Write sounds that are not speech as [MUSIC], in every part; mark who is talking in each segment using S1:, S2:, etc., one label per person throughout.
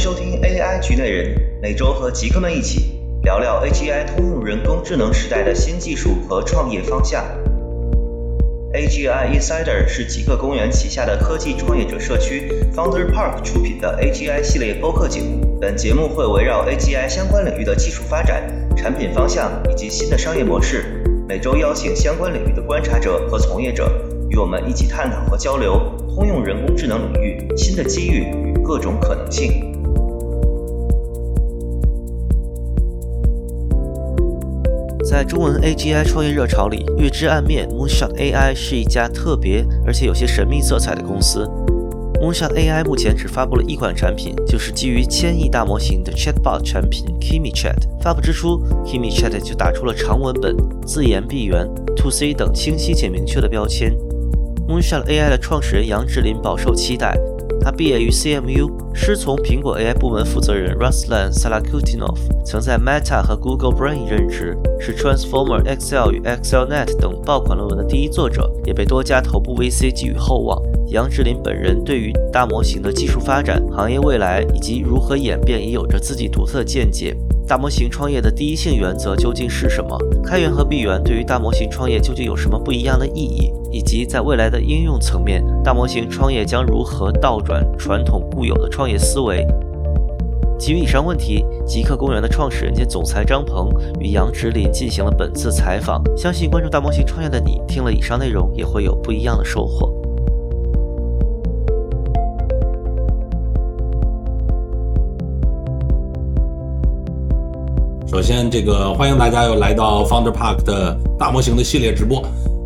S1: 收听 AI 局内人，每周和极客们一起聊聊 AGI 通用人工智能时代的新技术和创业方向。AGI Insider 是极客公园旗下的科技创业者社区 Founder Park 出品的 AGI 系列播客节目。本节目会围绕 AGI 相关领域的技术发展、产品方向以及新的商业模式，每周邀请相关领域的观察者和从业者，与我们一起探讨和交流通用人工智能领域新的机遇与各种可能性。
S2: 在中文 AGI 创业热潮里，月之暗面 Moonshot AI 是一家特别而且有些神秘色彩的公司。Moonshot AI 目前只发布了一款产品，就是基于千亿大模型的 Chatbot 产品 Kimi Chat。发布之初，Kimi Chat 就打出了长文本、自研闭源、To C 等清晰且明确的标签。Moonshot AI 的创始人杨志林饱受期待。他毕业于 CMU，师从苹果 AI 部门负责人 Ruslan Salakutinov，曾在 Meta 和 Google Brain 任职，是 Transformer、Excel 与 ExcelNet 等爆款论文的第一作者，也被多家头部 VC 寄予厚望。杨志林本人对于大模型的技术发展、行业未来以及如何演变，也有着自己独特的见解。大模型创业的第一性原则究竟是什么？开源和闭源对于大模型创业究竟有什么不一样的意义？以及在未来的应用层面，大模型创业将如何倒转传统固有的创业思维？基于以上问题，极客公园的创始人兼总裁张鹏与杨植林进行了本次采访。相信关注大模型创业的你，听了以上内容也会有不一样的收获。
S3: 首先，这个欢迎大家又来到 Founder Park 的大模型的系列直播。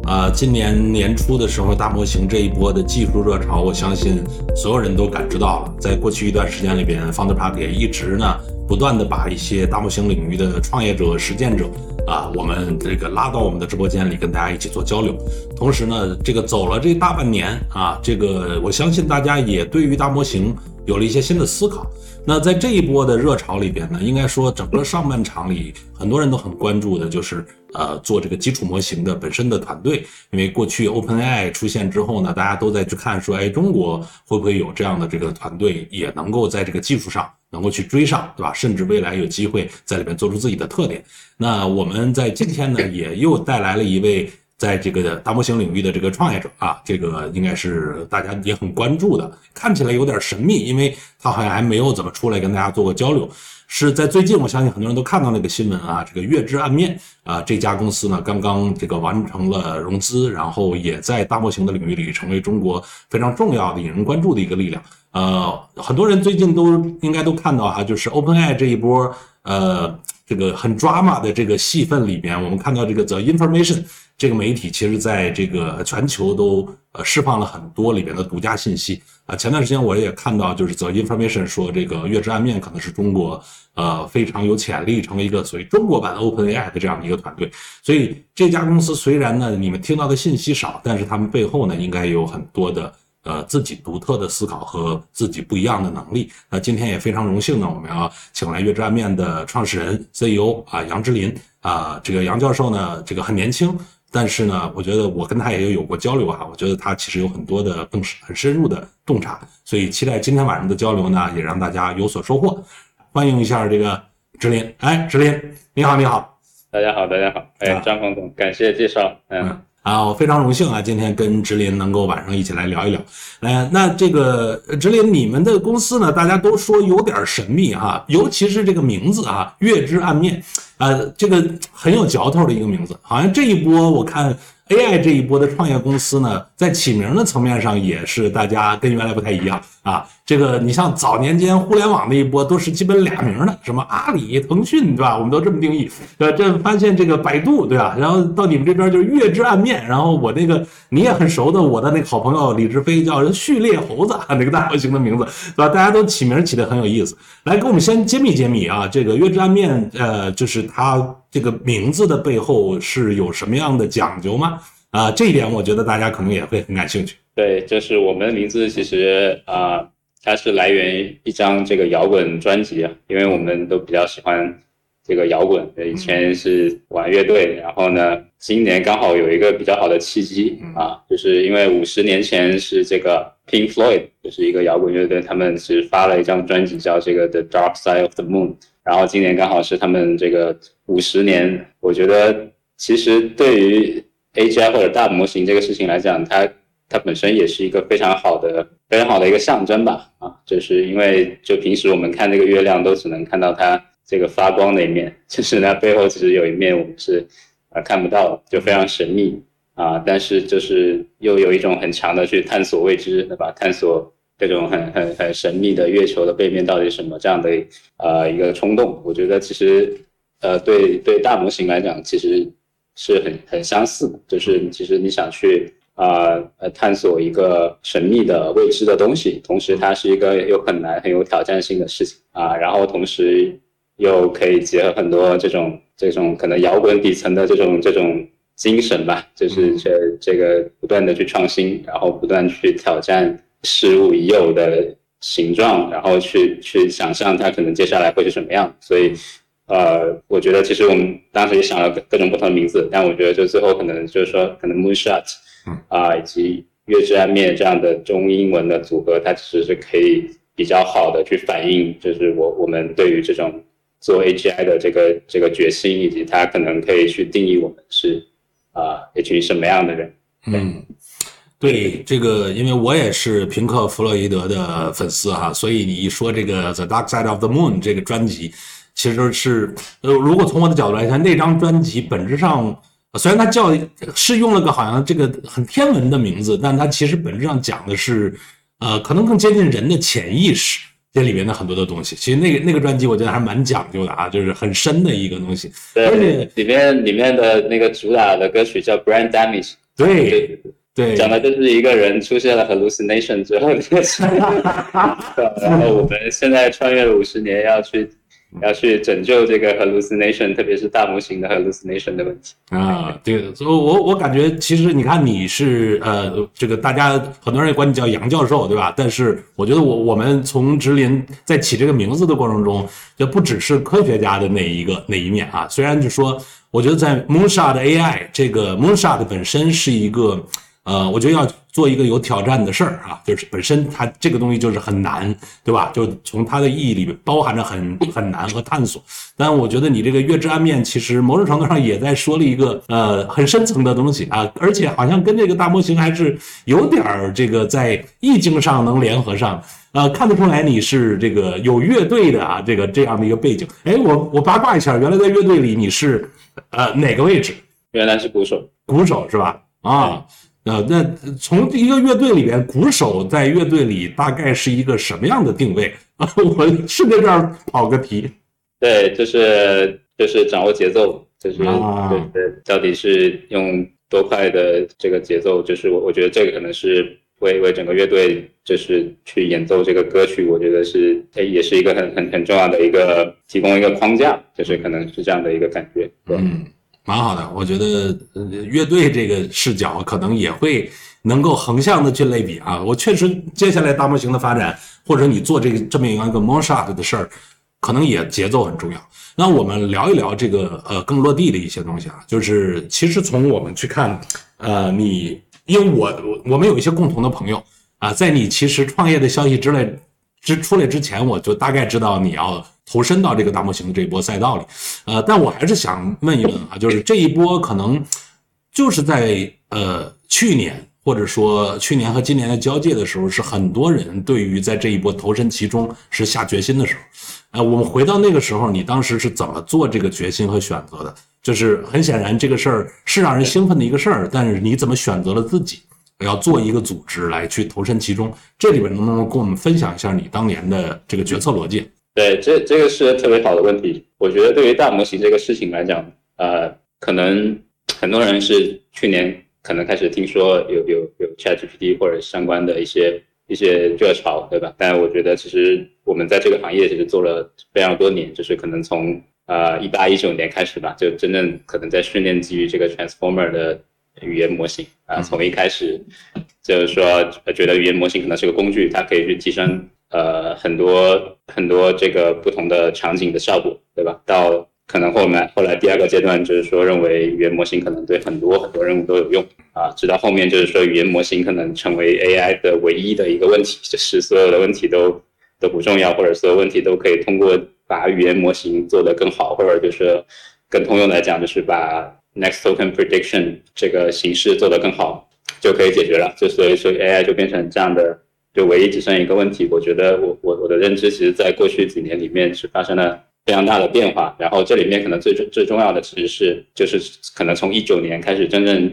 S3: 啊，今年年初的时候，大模型这一波的技术热潮，我相信所有人都感知到了。在过去一段时间里边，Founder Park 也一直呢，不断的把一些大模型领域的创业者、实践者啊，我们这个拉到我们的直播间里，跟大家一起做交流。同时呢，这个走了这大半年啊，这个我相信大家也对于大模型有了一些新的思考。那在这一波的热潮里边呢，应该说整个上半场里，很多人都很关注的就是，呃，做这个基础模型的本身的团队。因为过去 OpenAI 出现之后呢，大家都在去看说，哎，中国会不会有这样的这个团队，也能够在这个技术上能够去追上，对吧？甚至未来有机会在里面做出自己的特点。那我们在今天呢，也又带来了一位。在这个大模型领域的这个创业者啊，这个应该是大家也很关注的，看起来有点神秘，因为他好像还没有怎么出来跟大家做过交流。是在最近，我相信很多人都看到那个新闻啊，这个月之暗面啊，这家公司呢刚刚这个完成了融资，然后也在大模型的领域里成为中国非常重要的、引人关注的一个力量。呃，很多人最近都应该都看到哈，就是 OpenAI 这一波呃这个很 drama 的这个戏份里边，我们看到这个 The Information。这个媒体其实在这个全球都呃释放了很多里边的独家信息啊。前段时间我也看到，就是 The Information 说这个月之暗面可能是中国呃非常有潜力成为一个所谓中国版 OpenAI 的这样的一个团队。所以这家公司虽然呢你们听到的信息少，但是他们背后呢应该有很多的呃自己独特的思考和自己不一样的能力。那今天也非常荣幸呢，我们要请来月之暗面的创始人 CEO 啊杨之林啊，这个杨教授呢这个很年轻。但是呢，我觉得我跟他也有有过交流哈，我觉得他其实有很多的更很深入的洞察，所以期待今天晚上的交流呢，也让大家有所收获。欢迎一下这个直林，哎，直林，你好，你好，
S4: 大家好，大家好，哎，张总总，感谢介绍，嗯。
S3: 啊，我非常荣幸啊，今天跟直林能够晚上一起来聊一聊。呃，那这个直林，你们的公司呢，大家都说有点神秘哈，尤其是这个名字啊，月之暗面，呃，这个很有嚼头的一个名字，好像这一波我看。AI 这一波的创业公司呢，在起名的层面上也是大家跟原来不太一样啊。这个你像早年间互联网那一波都是基本俩名的，什么阿里、腾讯，对吧？我们都这么定义。呃，这发现这个百度，对吧？[LAUGHS] 然后到你们这边就是月之暗面。然后我那个你也很熟的，我的那个好朋友李志飞叫序列猴子，那个大模型的名字，对吧？大家都起名起的很有意思。来，给我们先揭秘揭秘啊，这个月之暗面，呃，就是它。这个名字的背后是有什么样的讲究吗？啊，这一点我觉得大家可能也会很感兴趣。
S4: 对，就是我们的名字其实啊，它是来源于一张这个摇滚专辑啊，因为我们都比较喜欢这个摇滚，以前是玩乐队，然后呢，今年刚好有一个比较好的契机啊，就是因为五十年前是这个 Pink Floyd，就是一个摇滚乐队，他们是发了一张专辑叫这个 The Dark Side of the Moon，然后今年刚好是他们这个五十年，我觉得其实对于 AGI 或者大模型这个事情来讲，它它本身也是一个非常好的、非常好的一个象征吧，啊，就是因为就平时我们看那个月亮都只能看到它。这个发光的一面，就是它背后其实有一面我们是啊看不到，就非常神秘啊，但是就是又有一种很强的去探索未知，对吧？探索这种很很很神秘的月球的背面到底什么这样的呃一个冲动，我觉得其实呃对对大模型来讲其实是很很相似的，就是其实你想去啊呃探索一个神秘的未知的东西，同时它是一个又很难很有挑战性的事情啊，然后同时。又可以结合很多这种这种可能摇滚底层的这种这种精神吧，就是这这个不断的去创新，然后不断去挑战事物已有的形状，然后去去想象它可能接下来会是什么样。所以，呃，我觉得其实我们当时也想了各种不同的名字，但我觉得就最后可能就是说，可能 Moonshot 啊以及月之暗面这样的中英文的组合，它其实是可以比较好的去反映，就是我我们对于这种。做 AGI 的这个这个决心，以及它可能可以去定义我们是啊一群什么样的人。
S3: 嗯，对这个，因为我也是平克·弗洛伊德的粉丝哈，所以你一说这个《The Dark Side of the Moon》这个专辑，其实是呃，如果从我的角度来看，那张专辑本质上虽然它叫是用了个好像这个很天文的名字，但它其实本质上讲的是呃，可能更接近人的潜意识。这里面的很多的东西，其实那个那个专辑我觉得还蛮讲究的啊，就是很深的一个东西。
S4: 对，而且里面里面的那个主打的歌曲叫《Brain Damage》，
S3: 对对，
S4: 讲的就是一个人出现了 hallucination 之后的事情。[LAUGHS] 然后我们现在穿越了五十年，要去。要去拯救这个 hallucination，特别是大模型的 hallucination 的问题
S3: 啊。对，所以我我感觉其实你看你是呃这个大家很多人也管你叫杨教授对吧？但是我觉得我我们从直林在起这个名字的过程中，就不只是科学家的那一个那一面啊。虽然就说，我觉得在 Moonshot AI 这个 Moonshot 本身是一个。呃，我觉得要做一个有挑战的事儿啊，就是本身它这个东西就是很难，对吧？就从它的意义里面包含着很 [LAUGHS] 很难和探索。但我觉得你这个月之暗面其实某种程度上也在说了一个呃很深层的东西啊，而且好像跟这个大模型还是有点儿这个在意境上能联合上。呃，看得出来你是这个有乐队的啊，这个这样的一个背景。哎，我我八卦一下，原来在乐队里你是呃哪个位置？
S4: 原来是鼓手，
S3: 鼓手是吧？啊。呃，那从一个乐队里边，鼓手在乐队里大概是一个什么样的定位啊？[LAUGHS] 我顺着这儿跑个题。
S4: 对，就是就是掌握节奏，就是对对，到底是用多快的这个节奏？就是我我觉得这个可能是为为整个乐队就是去演奏这个歌曲，我觉得是诶也是一个很很很重要的一个提供一个框架，就是可能是这样的一个感觉。
S3: 嗯。蛮好的，我觉得乐队这个视角可能也会能够横向的去类比啊。我确实，接下来大模型的发展，或者你做这个这么一个 moonshot 的事儿，可能也节奏很重要。那我们聊一聊这个呃更落地的一些东西啊，就是其实从我们去看，呃，你因为我我们有一些共同的朋友啊，在你其实创业的消息之类之出来之前，我就大概知道你要。投身到这个大模型的这一波赛道里，呃，但我还是想问一问啊，就是这一波可能就是在呃去年或者说去年和今年的交界的时候，是很多人对于在这一波投身其中是下决心的时候。呃，我们回到那个时候，你当时是怎么做这个决心和选择的？就是很显然这个事儿是让人兴奋的一个事儿，但是你怎么选择了自己要做一个组织来去投身其中？这里边能不能跟我们分享一下你当年的这个决策逻辑？
S4: 对，这这个是特别好的问题。我觉得对于大模型这个事情来讲，呃，可能很多人是去年可能开始听说有有有 ChatGPT 或者相关的一些一些热潮，对吧？但我觉得其实我们在这个行业其实做了非常多年，就是可能从呃一八一九年开始吧，就真正可能在训练基于这个 Transformer 的语言模型啊，从一开始就是说觉得语言模型可能是个工具，它可以去提升。呃，很多很多这个不同的场景的效果，对吧？到可能后面后来第二个阶段就是说认为语言模型可能对很多很多任务都有用啊，直到后面就是说语言模型可能成为 AI 的唯一的一个问题，就是所有的问题都都不重要，或者所有问题都可以通过把语言模型做得更好，或者就是更通用来讲，就是把 next token prediction 这个形式做得更好就可以解决了。就所以说 AI 就变成这样的，就唯一只剩一个问题。我觉得我我我的认知其实在过去几年里面是发生了。非常大的变化，然后这里面可能最最重要的其实是就是可能从一九年开始真正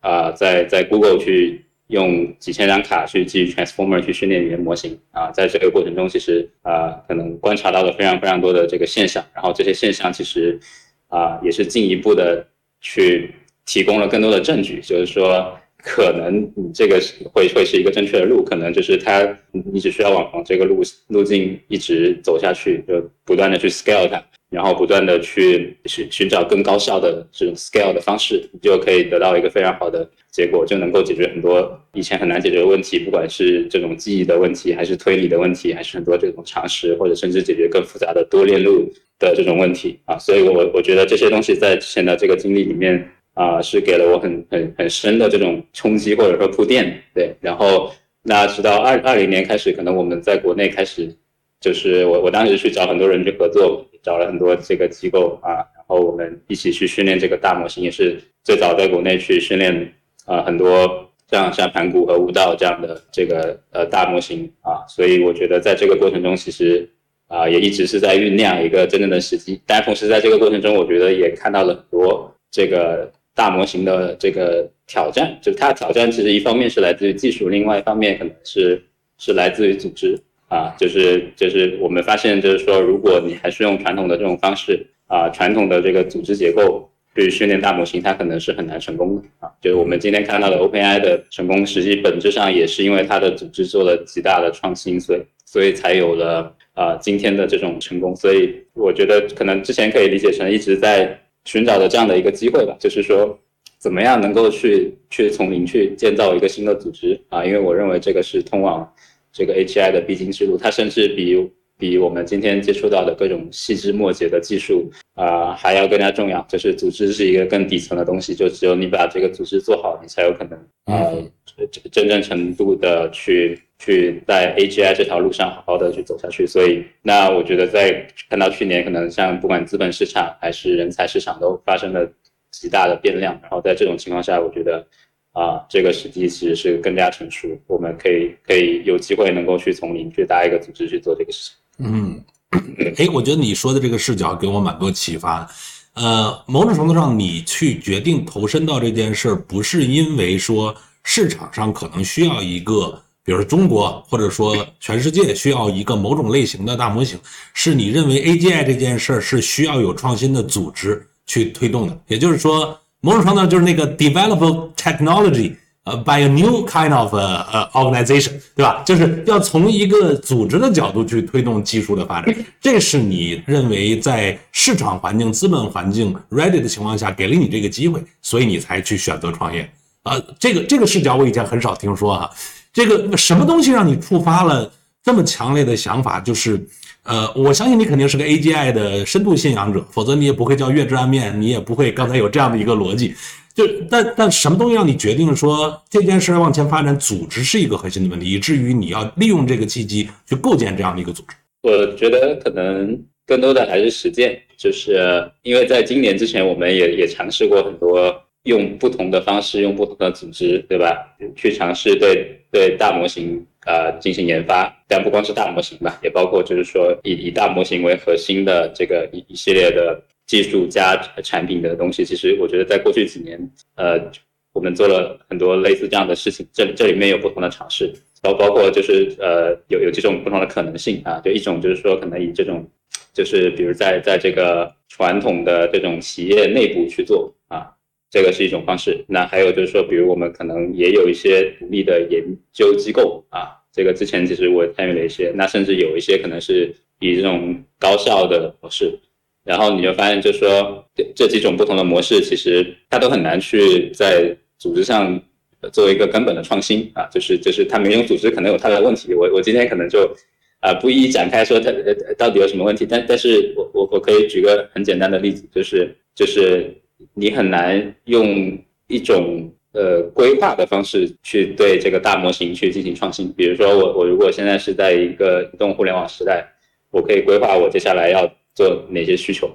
S4: 啊在在 Google 去用几千张卡去基于 Transformer 去训练语言模型啊，在这个过程中其实啊可能观察到了非常非常多的这个现象，然后这些现象其实啊也是进一步的去提供了更多的证据，就是说。可能你这个会会是一个正确的路，可能就是它，你只需要往往这个路路径一直走下去，就不断的去 scale 它，然后不断的去寻寻找更高效的这种 scale 的方式，你就可以得到一个非常好的结果，就能够解决很多以前很难解决的问题，不管是这种记忆的问题，还是推理的问题，还是很多这种常识，或者甚至解决更复杂的多链路的这种问题啊，所以我我觉得这些东西在之前的这个经历里面。啊，是给了我很很很深的这种冲击或者说铺垫，对。然后那直到二二零年开始，可能我们在国内开始，就是我我当时去找很多人去合作，找了很多这个机构啊，然后我们一起去训练这个大模型，也是最早在国内去训练啊很多像像盘古和悟道这样的这个呃大模型啊。所以我觉得在这个过程中，其实啊也一直是在酝酿一个真正的时机。但同时在这个过程中，我觉得也看到了很多这个。大模型的这个挑战，就是它的挑战，其实一方面是来自于技术，另外一方面可能是是来自于组织啊，就是就是我们发现，就是说，如果你还是用传统的这种方式啊，传统的这个组织结构去训练大模型，它可能是很难成功的啊。就是我们今天看到的 OpenAI 的成功，实际本质上也是因为它的组织做了极大的创新，所以所以才有了啊今天的这种成功。所以我觉得可能之前可以理解成一直在。寻找的这样的一个机会吧，就是说，怎么样能够去去从零去建造一个新的组织啊？因为我认为这个是通往这个 AGI 的必经之路，它甚至比比我们今天接触到的各种细枝末节的技术啊还要更加重要。就是组织是一个更底层的东西，就只有你把这个组织做好，你才有可能啊真正程度的去。去在 AGI 这条路上好好的去走下去，所以那我觉得在看到去年可能像不管资本市场还是人才市场都发生了极大的变量，然后在这种情况下，我觉得啊这个时机其实是更加成熟，我们可以可以有机会能够去从零去搭一个组织去做这个事情。
S3: 嗯，[COUGHS] 哎，我觉得你说的这个视角给我蛮多启发。呃，某种程度上，你去决定投身到这件事，不是因为说市场上可能需要一个。比如说中国，或者说全世界需要一个某种类型的大模型，是你认为 AGI 这件事儿是需要有创新的组织去推动的。也就是说，某种程度上就是那个 develop technology，呃，by a new kind of 呃 organization，对吧？就是要从一个组织的角度去推动技术的发展。这是你认为在市场环境、资本环境 ready 的情况下，给了你这个机会，所以你才去选择创业。呃，这个这个视角我以前很少听说哈。这个什么东西让你触发了这么强烈的想法？就是，呃，我相信你肯定是个 AGI 的深度信仰者，否则你也不会叫月之暗面，你也不会刚才有这样的一个逻辑。就但但什么东西让你决定说这件事往前发展，组织是一个核心的问题，以至于你要利用这个契机去构建这样的一个组织？
S4: 我觉得可能更多的还是实践，就是因为在今年之前，我们也也尝试过很多。用不同的方式，用不同的组织，对吧？去尝试对对大模型呃进行研发，但不光是大模型吧，也包括就是说以以大模型为核心的这个一一系列的技术加产品的东西。其实我觉得在过去几年，呃，我们做了很多类似这样的事情。这这里面有不同的尝试，包包括就是呃有有几种不同的可能性啊。就一种就是说可能以这种就是比如在在这个传统的这种企业内部去做啊。这个是一种方式，那还有就是说，比如我们可能也有一些独立的研究机构啊，这个之前其实我参与了一些，那甚至有一些可能是以这种高效的模式，然后你就发现就是说，这几种不同的模式其实它都很难去在组织上做一个根本的创新啊，就是就是它每种组织可能有它的问题，我我今天可能就啊不一一展开说它到底有什么问题，但但是我我我可以举个很简单的例子，就是就是你很难用一种呃规划的方式去对这个大模型去进行创新。比如说我我如果现在是在一个移动互联网时代，我可以规划我接下来要做哪些需求，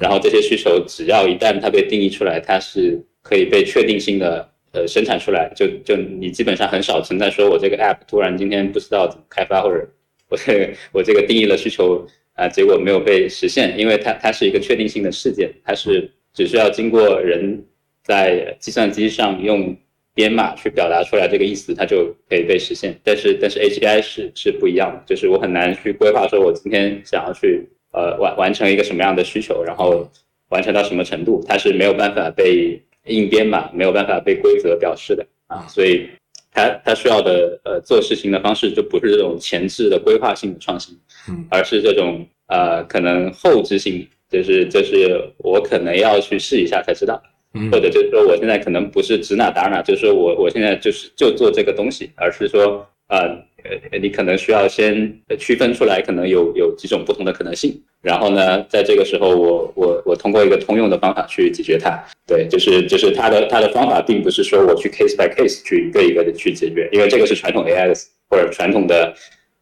S4: 然后这些需求只要一旦它被定义出来，它是可以被确定性的。呃，生产出来就就你基本上很少存在说我这个 app 突然今天不知道怎么开发，或者我这个我这个定义了需求啊，结果没有被实现，因为它它是一个确定性的事件，它是只需要经过人在计算机上用编码去表达出来这个意思，它就可以被实现。但是但是 AGI 是是不一样的，就是我很难去规划说我今天想要去呃完完成一个什么样的需求，然后完成到什么程度，它是没有办法被。硬编码没有办法被规则表示的啊，所以它它需要的呃做事情的方式就不是这种前置的规划性的创新，而是这种呃可能后置性，就是就是我可能要去试一下才知道，或者就是说我现在可能不是指哪打哪，就是说我我现在就是就做这个东西，而是说呃。呃，你可能需要先区分出来，可能有有几种不同的可能性，然后呢，在这个时候，我我我通过一个通用的方法去解决它。对，就是就是它的它的方法，并不是说我去 case by case 去一个一个的去解决，因为这个是传统 AI 的或者传统的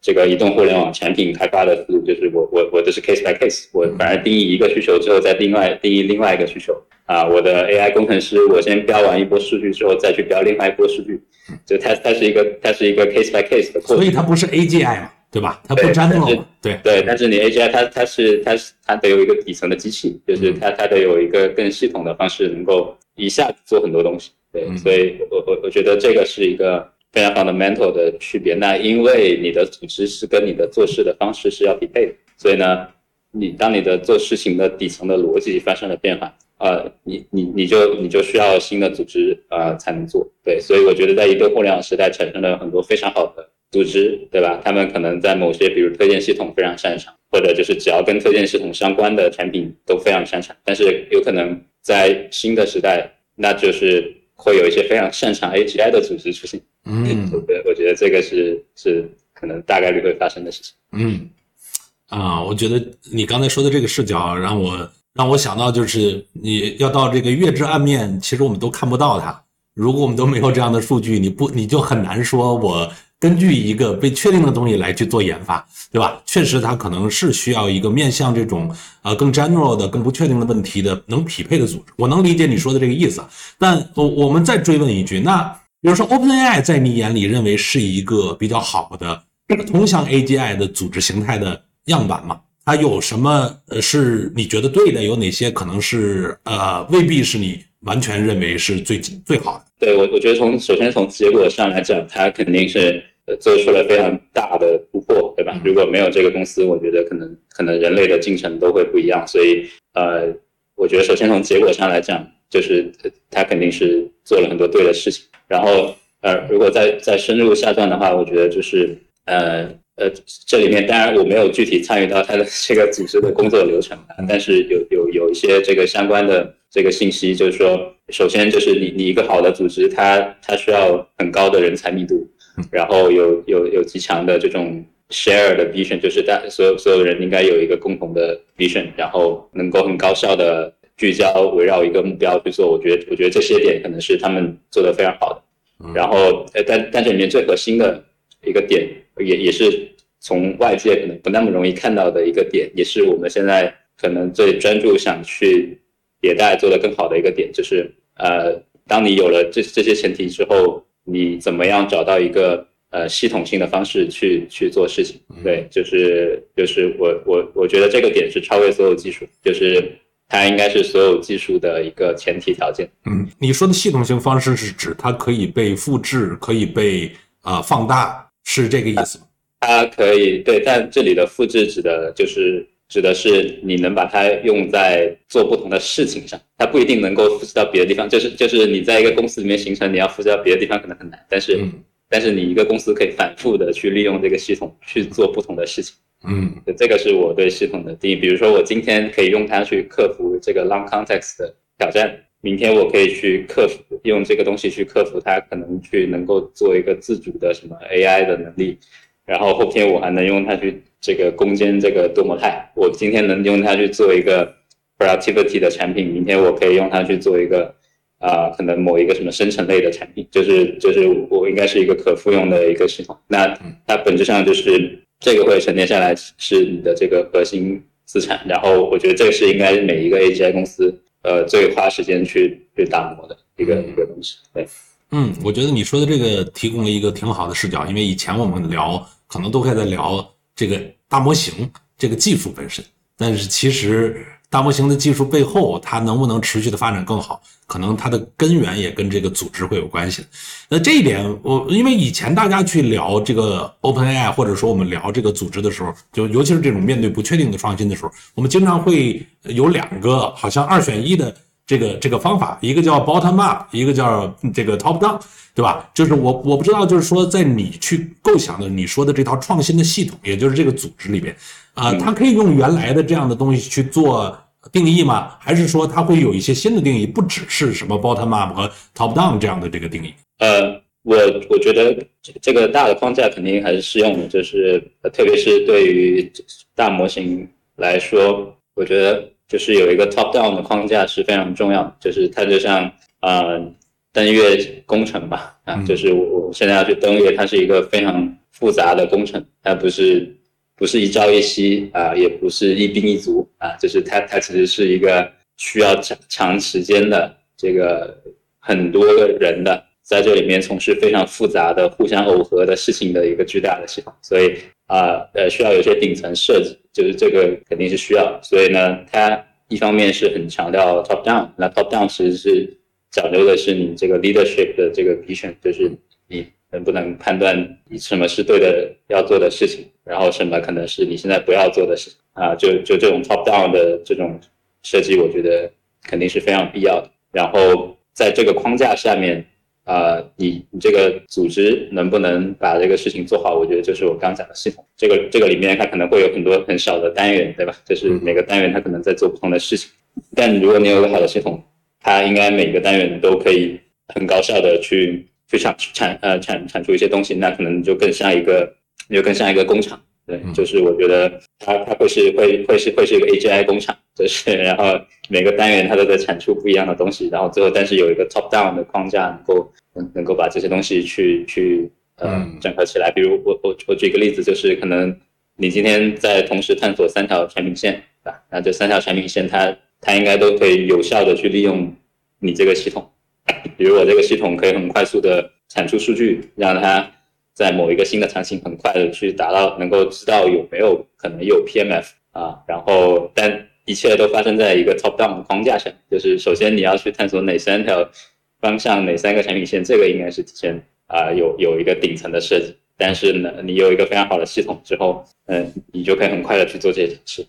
S4: 这个移动互联网产品开发的思路，就是我我我这是 case by case，我反而定义一个需求之后，再另外定义另外一个需求。啊，我的 AI 工程师，我先标完一波数据之后，再去标另外一波数据，就它它是一个它是一个 case by case 的
S3: 所以它不是 AGI 嘛，对吧？它不粘漏，对
S4: 对。但是你 AGI 它它是它是它得有一个底层的机器，就是它它得有一个更系统的方式，能够一下子做很多东西。对，所以我我我觉得这个是一个非常 fundamental 的区别。那因为你的组织是跟你的做事的方式是要匹配的，所以呢，你当你的做事情的底层的逻辑发生了变化。呃，你你你就你就需要新的组织啊才能做，对，所以我觉得在移动互联网时代产生了很多非常好的组织，对吧？他们可能在某些比如推荐系统非常擅长，或者就是只要跟推荐系统相关的产品都非常擅长，但是有可能在新的时代，那就是会有一些非常擅长 AGI 的组织出现。嗯，对，我觉得这个是是可能大概率会发生的事情。
S3: 嗯，啊，我觉得你刚才说的这个视角让我。让我想到，就是你要到这个月之暗面，其实我们都看不到它。如果我们都没有这样的数据，你不你就很难说，我根据一个被确定的东西来去做研发，对吧？确实，它可能是需要一个面向这种呃更 general 的、更不确定的问题的能匹配的组织。我能理解你说的这个意思，但我我们再追问一句，那比如说 OpenAI 在你眼里认为是一个比较好的这个通向 AGI 的组织形态的样板吗？它有什么呃是你觉得对的？有哪些可能是呃未必是你完全认为是最最好的？
S4: 对我，我觉得从首先从结果上来讲，它肯定是做出了非常大的突破，对吧？如果没有这个公司，我觉得可能可能人类的进程都会不一样。所以呃，我觉得首先从结果上来讲，就是它肯定是做了很多对的事情。然后呃，如果再再深入下段的话，我觉得就是呃。呃，这里面当然我没有具体参与到他的这个组织的工作流程，但是有有有一些这个相关的这个信息，就是说，首先就是你你一个好的组织，它它需要很高的人才密度，然后有有有极强的这种 share 的 vision，就是大所有所有人应该有一个共同的 vision，然后能够很高效的聚焦围绕一个目标去做。我觉得我觉得这些点可能是他们做的非常好的。然后呃，但但这里面最核心的一个点。也也是从外界可能不那么容易看到的一个点，也是我们现在可能最专注想去迭代做得更好的一个点，就是呃，当你有了这这些前提之后，你怎么样找到一个呃系统性的方式去去做事情？对，就是就是我我我觉得这个点是超越所有技术，就是它应该是所有技术的一个前提条件。
S3: 嗯，你说的系统性方式是指它可以被复制，可以被啊放大。是这个意思吗？
S4: 它可以对，但这里的复制指的就是指的是你能把它用在做不同的事情上，它不一定能够复制到别的地方。就是就是你在一个公司里面形成，你要复制到别的地方可能很难，但是但是你一个公司可以反复的去利用这个系统去做不同的事情。
S3: 嗯，
S4: 这个是我对系统的定义。比如说我今天可以用它去克服这个 long context 的挑战。明天我可以去克服，用这个东西去克服它，可能去能够做一个自主的什么 AI 的能力，然后后天我还能用它去这个攻坚这个多模态。我今天能用它去做一个 productivity 的产品，明天我可以用它去做一个啊，可能某一个什么生成类的产品，就是就是我应该是一个可复用的一个系统。那它本质上就是这个会沉淀下来是你的这个核心资产。然后我觉得这个是应该每一个 AGI 公司呃最花时间去去打磨的一个一个东西。对。
S3: 嗯，我觉得你说的这个提供了一个挺好的视角，因为以前我们聊可能都还在聊这个大模型这个技术本身，但是其实大模型的技术背后，它能不能持续的发展更好，可能它的根源也跟这个组织会有关系。那这一点，我因为以前大家去聊这个 OpenAI，或者说我们聊这个组织的时候，就尤其是这种面对不确定的创新的时候，我们经常会有两个好像二选一的。这个这个方法，一个叫 bottom up，一个叫这个 top down，对吧？就是我我不知道，就是说在你去构想的你说的这套创新的系统，也就是这个组织里边，啊，它可以用原来的这样的东西去做定义吗？还是说它会有一些新的定义，不只是什么 bottom up 和 top down 这样的这个定义？
S4: 呃，我我觉得这个大的框架肯定还是适用的，就是特别是对于大模型来说，我觉得。就是有一个 top down 的框架是非常重要的，就是它就像呃登月工程吧，啊，就是我我现在要去登月，它是一个非常复杂的工程，它不是不是一朝一夕啊，也不是一兵一卒啊，就是它它其实是一个需要长长时间的这个很多个人的在这里面从事非常复杂的互相耦合的事情的一个巨大的系统，所以。啊，呃，需要有些顶层设计，就是这个肯定是需要。所以呢，它一方面是很强调 top down，那 top down 其实是讲究的是你这个 leadership 的这个 vision，就是你能不能判断你什么是对的要做的事情，然后什么可能是你现在不要做的事情啊，就就这种 top down 的这种设计，我觉得肯定是非常必要的。然后在这个框架下面。啊，你你这个组织能不能把这个事情做好？我觉得就是我刚讲的系统，这个这个里面它可能会有很多很小的单元，对吧？就是每个单元它可能在做不同的事情。但如果你有个好的系统，它应该每个单元都可以很高效的去去产产呃产产出一些东西，那可能就更像一个就更像一个工厂。对，就是我觉得它它会是会会是会是一个 AGI 工厂，就是然后每个单元它都在产出不一样的东西，然后最后但是有一个 top down 的框架能够能能够把这些东西去去呃整合起来。比如我我我举个例子，就是可能你今天在同时探索三条产品线，对吧？那这三条产品线它它应该都可以有效的去利用你这个系统，比如我这个系统可以很快速的产出数据，让它。在某一个新的场景，很快的去达到能够知道有没有可能有 PMF 啊，然后但一切都发生在一个 top down 的框架下，就是首先你要去探索哪三条方向，哪三个产品线，这个应该是提前啊有有一个顶层的设计。但是呢，你有一个非常好的系统之后，嗯，你就可以很快的去做这些尝试。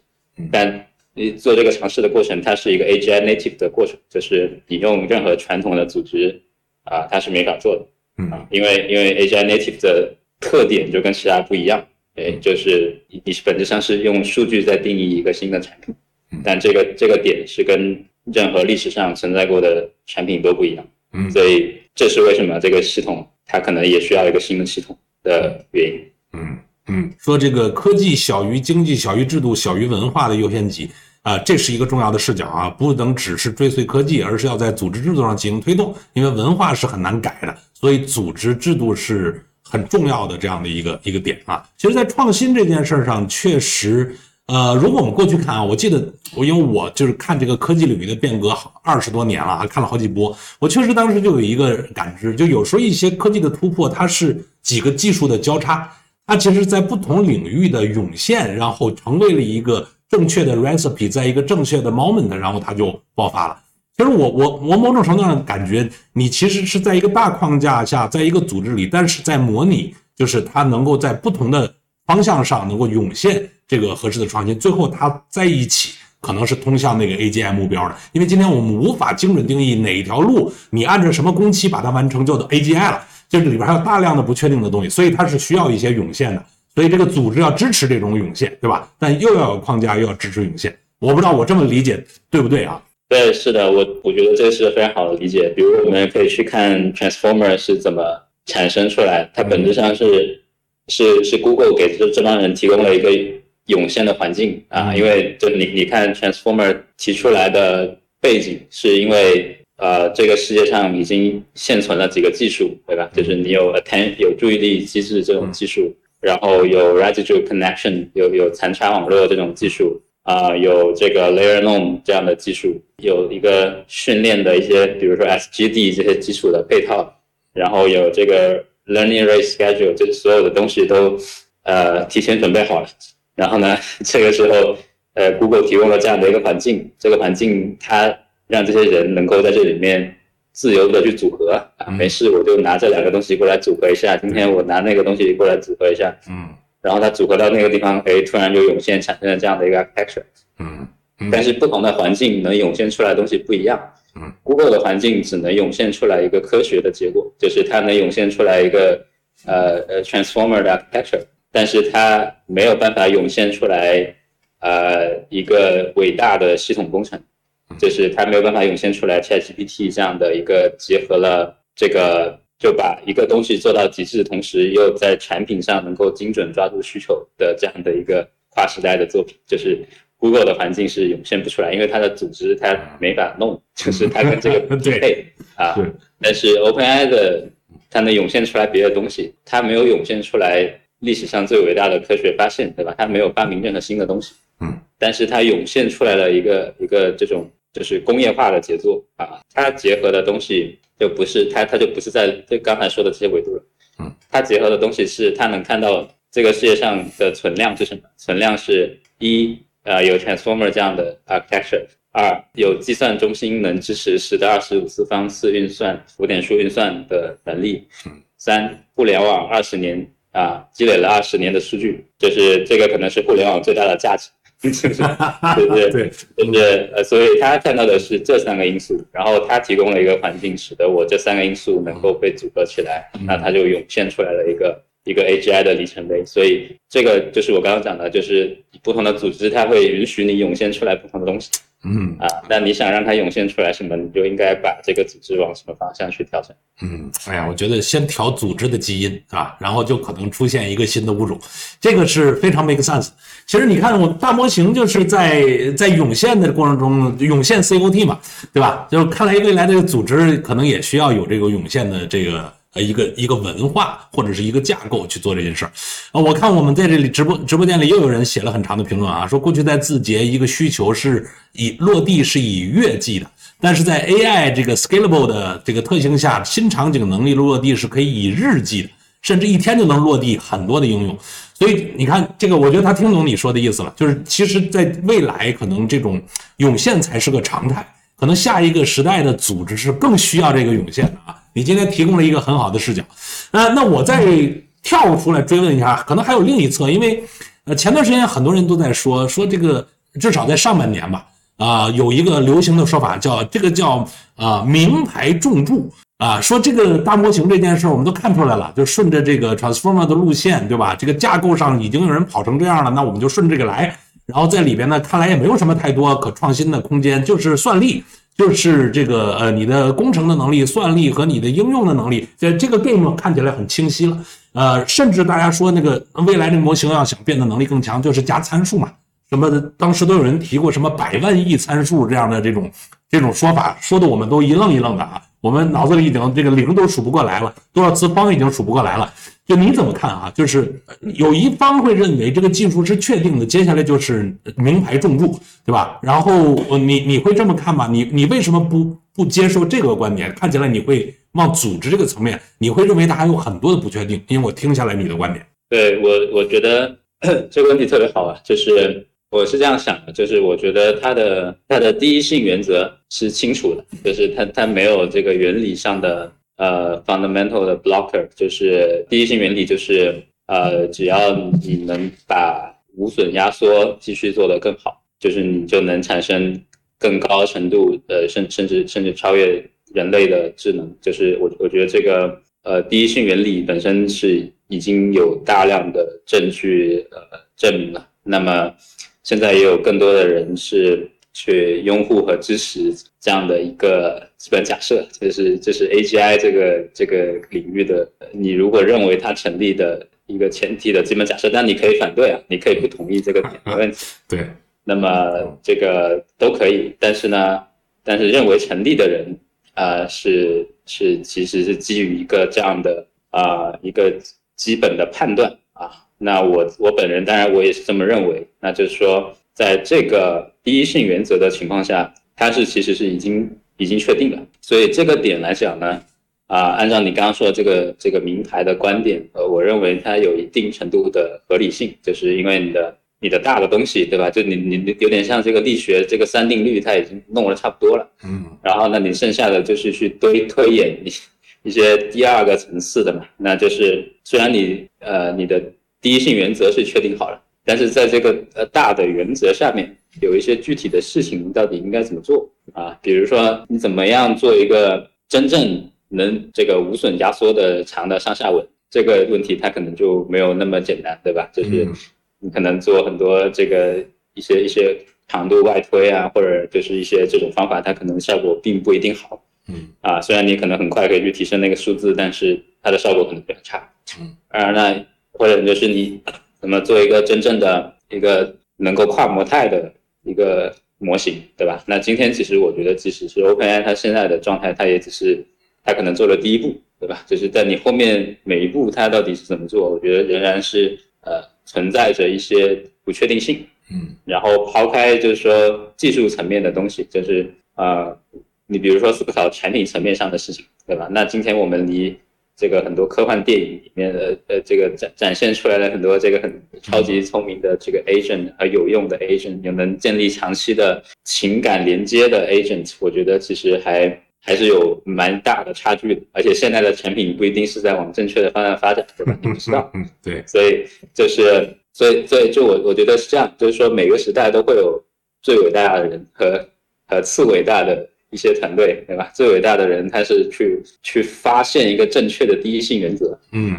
S4: 但你做这个尝试的过程，它是一个 AGI native 的过程，就是你用任何传统的组织啊，它是没法做的。啊，因为因为 AGI native 的特点就跟其他不一样，哎，就是你本质上是用数据在定义一个新的产品，但这个这个点是跟任何历史上存在过的产品都不一样，嗯，所以这是为什么这个系统它可能也需要一个新的系统的原因，
S3: 嗯嗯，说这个科技小于经济小于制度小于文化的优先级。啊，这是一个重要的视角啊，不能只是追随科技，而是要在组织制度上进行推动。因为文化是很难改的，所以组织制度是很重要的这样的一个一个点啊。其实，在创新这件事上，确实，呃，如果我们过去看啊，我记得我因为我就是看这个科技领域的变革好二十多年了，还看了好几波，我确实当时就有一个感知，就有时候一些科技的突破，它是几个技术的交叉，它其实在不同领域的涌现，然后成为了一个。正确的 recipe 在一个正确的 moment，然后它就爆发了。其实我我我某种程度上感觉，你其实是在一个大框架下，在一个组织里，但是在模拟，就是它能够在不同的方向上能够涌现这个合适的创新，最后它在一起可能是通向那个 AGI 目标的。因为今天我们无法精准定义哪一条路，你按照什么工期把它完成，就 AGI 了。就是里边还有大量的不确定的东西，所以它是需要一些涌现的。所以这个组织要支持这种涌现，对吧？但又要有框架，又要支持涌现。我不知道我这么理解对不对啊？
S4: 对，是的，我我觉得这是非常好的理解。比如我们可以去看 Transformer 是怎么产生出来，它本质上是是是 Google 给这这帮人提供了一个涌现的环境啊，因为就你你看 Transformer 提出来的背景，是因为呃这个世界上已经现存了几个技术，对吧？就是你有 attention 有注意力机制这种技术，然后有 residual connection 有有残差网络这种技术啊，有这个 layer Norm 这样的技术，有一个训练的一些，比如说 SGD 这些基础的配套，然后有这个 learning rate schedule，就是所有的东西都呃提前准备好了。然后呢，这个时候，呃，Google 提供了这样的一个环境，这个环境它让这些人能够在这里面自由的去组合啊，没事我就拿这两个东西过来组合一下，今天我拿那个东西过来组合一下，
S3: 嗯
S4: 然后它组合到那个地方，哎，突然就涌现产生了这样的一个 architecture。
S3: 嗯
S4: 但是不同的环境能涌现出来的东西不一样。
S3: 嗯
S4: ，Google 的环境只能涌现出来一个科学的结果，就是它能涌现出来一个呃呃 transformer 的 architecture，但是它没有办法涌现出来呃一个伟大的系统工程，就是它没有办法涌现出来 ChatGPT 这样的一个结合了这个就把一个东西做到极致，同时又在产品上能够精准抓住需求的这样的一个跨时代的作品，就是 Google 的环境是涌现不出来，因为它的组织它没法弄，[LAUGHS] 就是它跟这个 [LAUGHS] 不匹配啊。
S3: 对
S4: 但是 OpenAI 的它能涌现出来别的东西，它没有涌现出来历史上最伟大的科学发现，对吧？它没有发明任何新的东西，
S3: 嗯，
S4: 但是它涌现出来了一个一个这种就是工业化的杰作啊，它结合的东西就不是它它就不是在这刚才说的这些维度了，
S3: 嗯，
S4: 它结合的东西是它能看到这个世界上的存量是什么，存量是一呃有 transformer 这样的 architecture。二有计算中心能支持十的二十五次方次运算、浮点数运算的能力。三互联网二十年啊，积累了二十年的数据，就是这个可能是互联网最大的价值，就是对不对？
S3: 对，
S4: 就是呃，所以他看到的是这三个因素，然后他提供了一个环境，使得我这三个因素能够被组合起来，那他就涌现出来了一个一个 AGI 的里程碑。所以这个就是我刚刚讲的，就是不同的组织，它会允许你涌现出来不同的东西
S3: 嗯
S4: 啊。那你想让它涌现出来什么，你就应该把这个组织往什么方向去调整。
S3: 嗯，哎呀，我觉得先调组织的基因啊，然后就可能出现一个新的物种，这个是非常 make sense。其实你看，我大模型就是在在涌现的过程中涌现 COT 嘛，对吧？就是看来未来这个组织可能也需要有这个涌现的这个呃一个一个文化或者是一个架构去做这件事儿。啊，我看我们在这里直播直播间里又有人写了很长的评论啊，说过去在字节一个需求是以落地是以月计的。但是在 AI 这个 scalable 的这个特性下，新场景能力落地是可以以日计的，甚至一天就能落地很多的应用。所以你看，这个我觉得他听懂你说的意思了，就是其实在未来可能这种涌现才是个常态，可能下一个时代的组织是更需要这个涌现的啊。你今天提供了一个很好的视角，那那我再跳出来追问一下，可能还有另一侧，因为呃前段时间很多人都在说说这个至少在上半年吧。啊，有一个流行的说法叫这个叫啊名牌重铸啊，说这个大模型这件事我们都看出来了，就顺着这个 transformer 的路线，对吧？这个架构上已经有人跑成这样了，那我们就顺这个来。然后在里边呢，看来也没有什么太多可创新的空间，就是算力，就是这个呃你的工程的能力、算力和你的应用的能力，这这个 game 看起来很清晰了。呃，甚至大家说那个未来这个模型要想变得能力更强，就是加参数嘛。什么？当时都有人提过什么百万亿参数这样的这种这种说法，说的我们都一愣一愣的啊！我们脑子里已经这个零都数不过来了，多少次方已经数不过来了。就你怎么看啊？就是有一方会认为这个技术是确定的，接下来就是名牌重注，对吧？然后你你会这么看吗？你你为什么不不接受这个观点？看起来你会往组织这个层面，你会认为它还有很多的不确定。因为我听下来你的观点，
S4: 对我我觉得 [CLEARS THROAT] 这个问题特别好啊，就是。我是这样想的，就是我觉得它的它的第一性原则是清楚的，就是它它没有这个原理上的呃 fundamental 的 blocker，就是第一性原理就是呃只要你能把无损压缩继续做得更好，就是你就能产生更高程度呃甚甚至甚至超越人类的智能，就是我我觉得这个呃第一性原理本身是已经有大量的证据呃证明了，那么。现在也有更多的人是去拥护和支持这样的一个基本假设，就是就是 AGI 这个这个领域的，你如果认为它成立的一个前提的基本假设，但你可以反对啊，你可以不同意这个点，没问题。[LAUGHS]
S3: 对，
S4: 那么这个都可以，但是呢，但是认为成立的人，呃，是是其实是基于一个这样的啊一个基本的判断啊。那我我本人当然我也是这么认为，那就是说，在这个第一性原则的情况下，它是其实是已经已经确定了，所以这个点来讲呢。啊，按照你刚刚说的这个这个名牌的观点，呃，我认为它有一定程度的合理性，就是因为你的你的大的东西，对吧？就你你有点像这个力学这个三定律，它已经弄得差不多了，
S3: 嗯，
S4: 然后呢，你剩下的就是去推推演一一些第二个层次的嘛，那就是虽然你呃你的第一性原则是确定好了，但是在这个呃大的原则下面，有一些具体的事情到底应该怎么做啊？比如说你怎么样做一个真正能这个无损压缩的长的上下文这个问题，它可能就没有那么简单，对吧？就是你可能做很多这个一些一些长度外推啊，或者就是一些这种方法，它可能效果并不一定好。
S3: 嗯
S4: 啊，虽然你可能很快可以去提升那个数字，但是它的效果可能比较差。
S3: 嗯，
S4: 啊那或者就是你怎么做一个真正的一个能够跨模态的一个模型，对吧？那今天其实我觉得，即使是 OpenAI 它现在的状态，它也只是。它可能做了第一步，对吧？就是在你后面每一步，它到底是怎么做？我觉得仍然是呃存在着一些不确定性。
S3: 嗯，
S4: 然后抛开就是说技术层面的东西，就是呃，你比如说思考产品层面上的事情，对吧？那今天我们离这个很多科幻电影里面的呃这个展展现出来了很多这个很超级聪明的这个 agent 和有用的 agent，有能建立长期的情感连接的 agent，我觉得其实还。还是有蛮大的差距的，而且现在的产品不一定是在往正确的方向发展，对吧？[LAUGHS] 你不知道，
S3: 嗯，对，
S4: 所以就是，所以，所以就我我觉得是这样，就是说每个时代都会有最伟大的人和和次伟大的一些团队，对吧？最伟大的人他是去去发现一个正确的第一性原则，
S3: 嗯，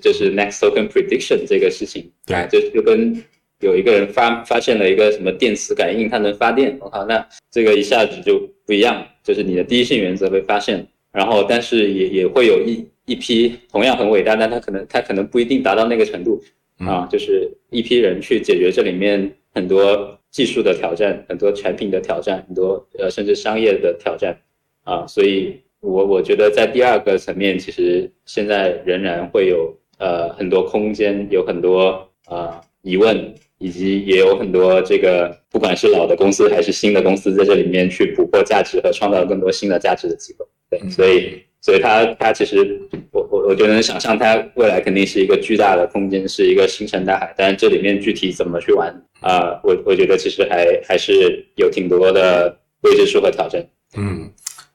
S4: 就是 next token prediction 这个事情，
S3: 对，
S4: 就就跟有一个人发发现了一个什么电磁感应，它能发电，我靠，那这个一下子就不一样。就是你的第一性原则被发现，然后但是也也会有一一批同样很伟大，但他可能他可能不一定达到那个程度。啊，就是一批人去解决这里面很多技术的挑战，很多产品的挑战，很多呃甚至商业的挑战啊，所以我我觉得在第二个层面，其实现在仍然会有呃很多空间，有很多呃疑问。以及也有很多这个，不管是老的公司还是新的公司，在这里面去捕获价值和创造更多新的价值的机会。对，所以，所以它它其实，我我我就能想象，它未来肯定是一个巨大的空间，是一个星辰大海。但是这里面具体怎么去玩啊？我我觉得其实还还是有挺多的未知数和挑战。
S3: 嗯。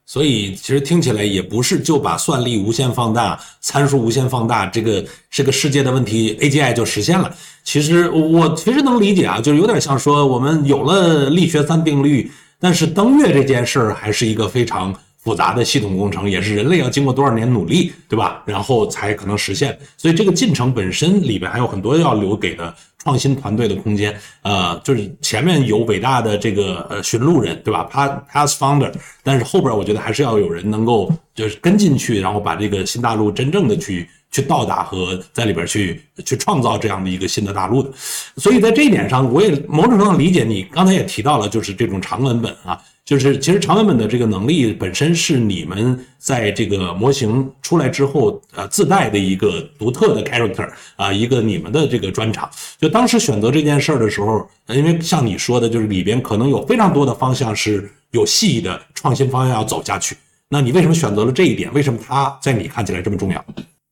S3: 所以其实听起来也不是就把算力无限放大、参数无限放大这个这个世界的问题，AGI 就实现了。其实我其实能理解啊，就是有点像说我们有了力学三定律，但是登月这件事儿还是一个非常。复杂的系统工程也是人类要经过多少年努力，对吧？然后才可能实现。所以这个进程本身里边还有很多要留给的创新团队的空间。呃，就是前面有伟大的这个呃寻路人，对吧？Path Path Founder，但是后边我觉得还是要有人能够就是跟进去，然后把这个新大陆真正的去去到达和在里边去去创造这样的一个新的大陆的。所以在这一点上，我也某种程度理解你刚才也提到了，就是这种长文本啊。就是其实长文本的这个能力本身是你们在这个模型出来之后，呃，自带的一个独特的 character 啊，一个你们的这个专场。就当时选择这件事儿的时候，因为像你说的，就是里边可能有非常多的方向是有细的创新方向要走下去。那你为什么选择了这一点？为什么它在你看起来这么重要？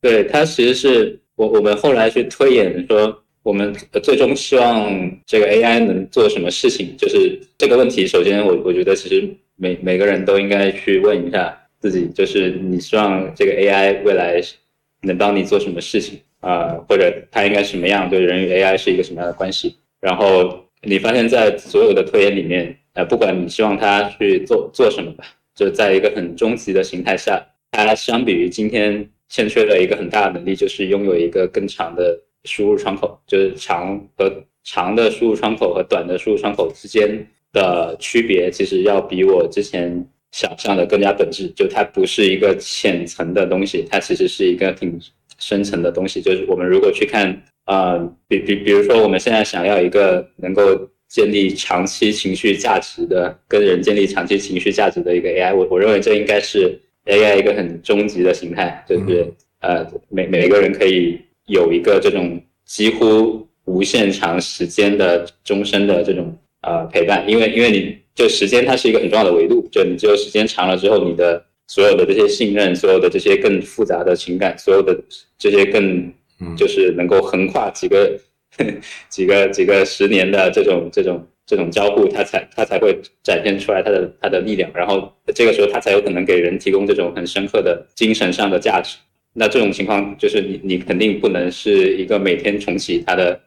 S4: 对，它其实是我我们后来去推演说。我们最终希望这个 AI 能做什么事情？就是这个问题。首先，我我觉得其实每每个人都应该去问一下自己，就是你希望这个 AI 未来能帮你做什么事情啊？或者它应该什么样？对人与 AI 是一个什么样的关系？然后你发现，在所有的推演里面，呃，不管你希望它去做做什么吧，就在一个很终极的形态下，它相比于今天欠缺的一个很大的能力，就是拥有一个更长的。输入窗口就是长和长的输入窗口和短的输入窗口之间的区别，其实要比我之前想象的更加本质。就它不是一个浅层的东西，它其实是一个挺深层的东西。就是我们如果去看，呃，比比比如说我们现在想要一个能够建立长期情绪价值的，跟人建立长期情绪价值的一个 AI，我我认为这应该是 AI 一个很终极的形态，就是呃每每个人可以有一个这种几乎无限长时间的终身的这种呃陪伴，因为因为你就时间它是一个很重要的维度，就你只有时间长了之后，你的所有的这些信任，所有的这些更复杂的情感，所有的这些更就是能够横跨几个几个几个十年的这种这种这种交互，它才它才会展现出来它的它的力量，然后这个时候它才有可能给人提供这种很深刻的精神上的价值。那这种情况就是你你肯定不能是一个每天重启它的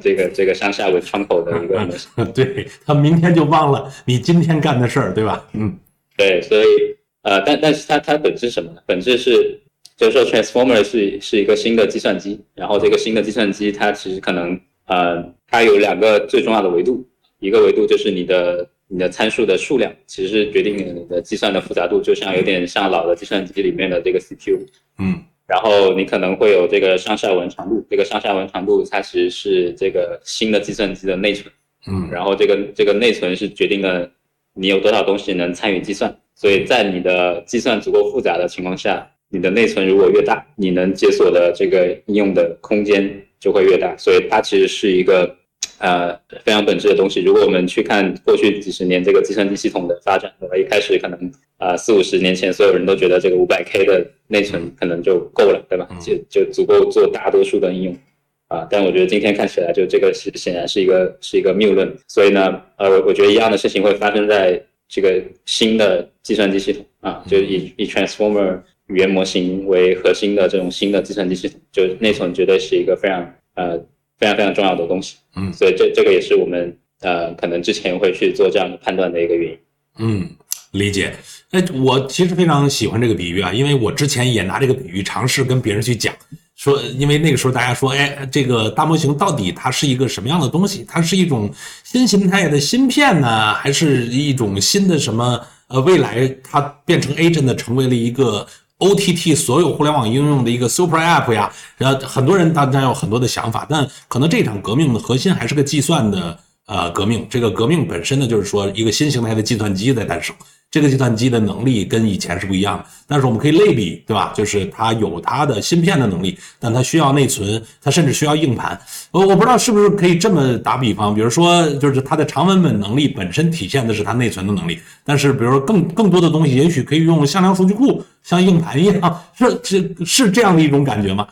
S4: 这个这个上下文窗口的一个模型，[LAUGHS]
S3: 对他明天就忘了你今天干的事儿，对吧？嗯，
S4: 对，所以呃，但但是它它本质什么呢？本质是就是说，transformer 是是一个新的计算机，然后这个新的计算机它其实可能呃它有两个最重要的维度，一个维度就是你的你的参数的数量，其实是决定你的计算的复杂度，就像有点像老的计算机里面的这个 CPU。
S3: 嗯，
S4: 然后你可能会有这个上下文长度，这个上下文长度它其实是这个新的计算机的内存，
S3: 嗯，
S4: 然后这个这个内存是决定了你有多少东西能参与计算，所以在你的计算足够复杂的情况下，你的内存如果越大，你能解锁的这个应用的空间就会越大，所以它其实是一个呃非常本质的东西。如果我们去看过去几十年这个计算机系统的发展，对吧？一开始可能啊四五十年前，所有人都觉得这个五百 K 的内存可能就够了，对吧？就就足够做大多数的应用。啊，但我觉得今天看起来，就这个是显然是一个是一个谬论。所以呢，呃，我我觉得一样的事情会发生在这个新的计算机系统啊，就以以 transformer 语言模型为核心的这种新的计算机系统，就内存绝对是一个非常呃非常非常重要的东西。
S3: 嗯
S4: 所以这这个也是我们呃可能之前会去做这样的判断的一个原因。
S3: 嗯，理解。哎，我其实非常喜欢这个比喻啊，因为我之前也拿这个比喻尝试跟别人去讲，说，因为那个时候大家说，哎，这个大模型到底它是一个什么样的东西？它是一种新形态的芯片呢，还是一种新的什么？呃，未来它变成 agent 成为了一个 OTT 所有互联网应用的一个 super app 呀？然后很多人大家有很多的想法，但可能这场革命的核心还是个计算的。呃，革命这个革命本身呢，就是说一个新形态的计算机在诞生。这个计算机的能力跟以前是不一样的，但是我们可以类比，对吧？就是它有它的芯片的能力，但它需要内存，它甚至需要硬盘。我我不知道是不是可以这么打比方，比如说，就是它的长文本能力本身体现的是它内存的能力，但是比如说更更多的东西，也许可以用向量数据库，像硬盘一样，是是是这样的一种感觉吗？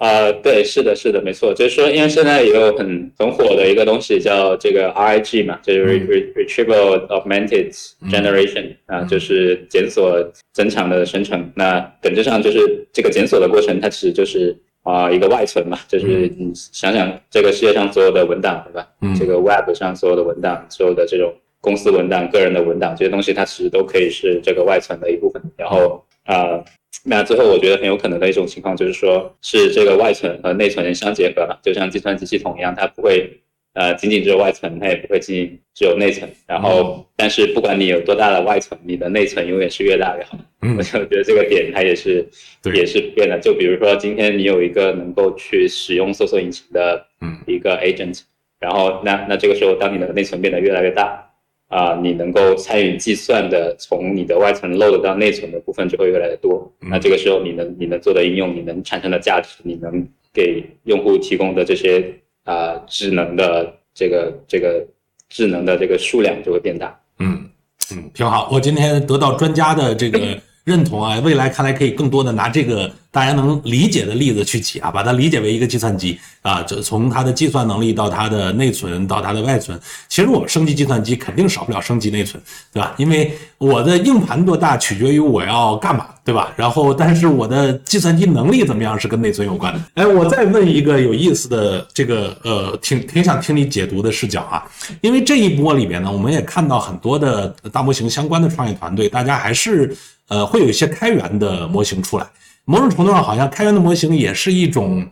S4: 啊，对，是的，是的，没错，就是说，因为现在也有很很火的一个东西叫这个 RIG 嘛，就是 re retrieval augmented generation 啊，就是检索增强的生成。那本质上就是这个检索的过程，它其实就是啊一个外存嘛，就是你想想这个世界上所有的文档，对吧？
S3: 嗯
S4: 这个 Web 上所有的文档，所有的这种公司文档、个人的文档，这些东西它其实都可以是这个外存的一部分。然后啊。那最后，我觉得很有可能的一种情况就是说，是这个外存和内存相结合了，就像计算机系统一样，它不会呃仅仅只有外存，它也不会仅仅只有内存。然后，但是不管你有多大的外存，你的内存永远是越大越好。
S3: 嗯
S4: 我就觉得这个点它也是也是不变的。就比如说今天你有一个能够去使用搜索引擎的
S3: 嗯
S4: 一个 agent，然后那那这个时候，当你的内存变得越来越大。啊，你能够参与计算的，从你的外层 load 到内存的部分就会越来越多。
S3: 嗯
S4: 那这个时候，你能你能做的应用，你能产生的价值，你能给用户提供的这些啊、智能的这个这个智能的这个数量就会变大。
S3: 嗯嗯，挺好。我今天得到专家的这个认同啊，未来看来可以更多的拿这个大家能理解的例子去起啊，把它理解为一个计算机啊，就从它的计算能力到它的内存到它的外存。其实我们升级计算机肯定少不了升级内存，对吧？因为我的硬盘多大取决于我要干嘛，对吧？然后，但是我的计算机能力怎么样是跟内存有关的。哎，我再问一个有意思的这个呃，挺挺想听你解读的视角啊，因为这一波里边呢，我们也看到很多的大模型相关的创业团队，大家还是呃会有一些开源的模型出来。某种程度上，好像开源的模型也是一种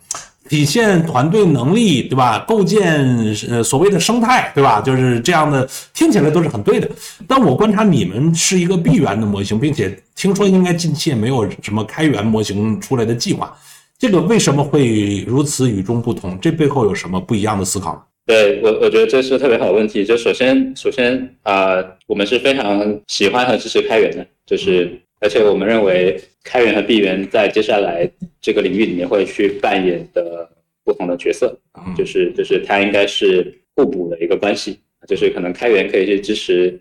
S3: 体现团队能力，对吧？构建呃所谓的生态，对吧？就是这样的，听起来都是很对的。但我观察你们是一个闭源的模型，并且听说应该近期也没有什么开源模型出来的计划。这个为什么会如此与众不同？这背后有什么不一样的思考？
S4: 对我，我觉得这是特别好的问题。就首先，首先啊，我们是非常喜欢和支持开源的，就是而且我们认为开源和闭源在接下来这个领域里面会去扮演的不同的角色，就是就是它应该是互补的一个关系，就是可能开源可以去支持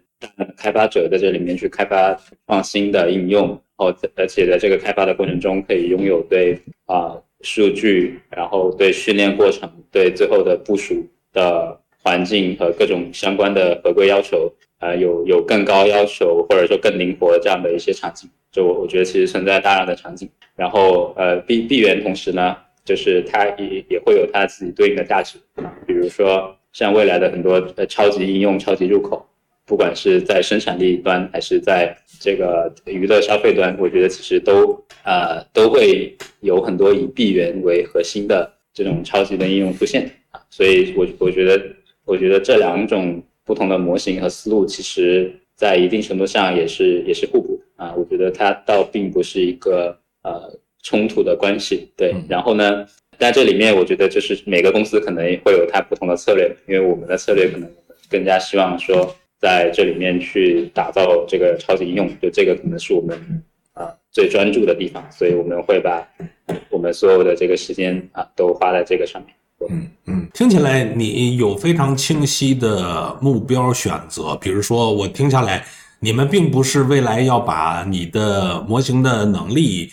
S4: 开发者在这里面去开发创新的应用。然后，而且在这个开发的过程中，可以拥有对啊数据，然后对训练过程，对最后的部署的环境和各种相关的合规要求，啊有有更高要求或者说更灵活这样的一些场景，就我我觉得其实存在大量的场景。然后呃闭闭源同时呢，就是它也也会有它自己对应的价值，比如说像未来的很多呃超级应用、超级入口。不管是在生产力端还是在这个娱乐消费端，我觉得其实都呃都会有很多以闭源为核心的这种超级的应用出现，所以我我觉得我觉得这两种不同的模型和思路，其实在一定程度上也是也是互补啊，我觉得它倒并不是一个呃冲突的关系，对，然后呢，在这里面我觉得就是每个公司可能会有它不同的策略，因为我们的策略可能更加希望说。在这里面去打造这个超级应用，就这个可能是我们啊最专注的地方，所以我们会把我们所有的这个时间啊都花在这个上面。
S3: 嗯嗯，听起来你有非常清晰的目标选择，比如说我听下来，你们并不是未来要把你的模型的能力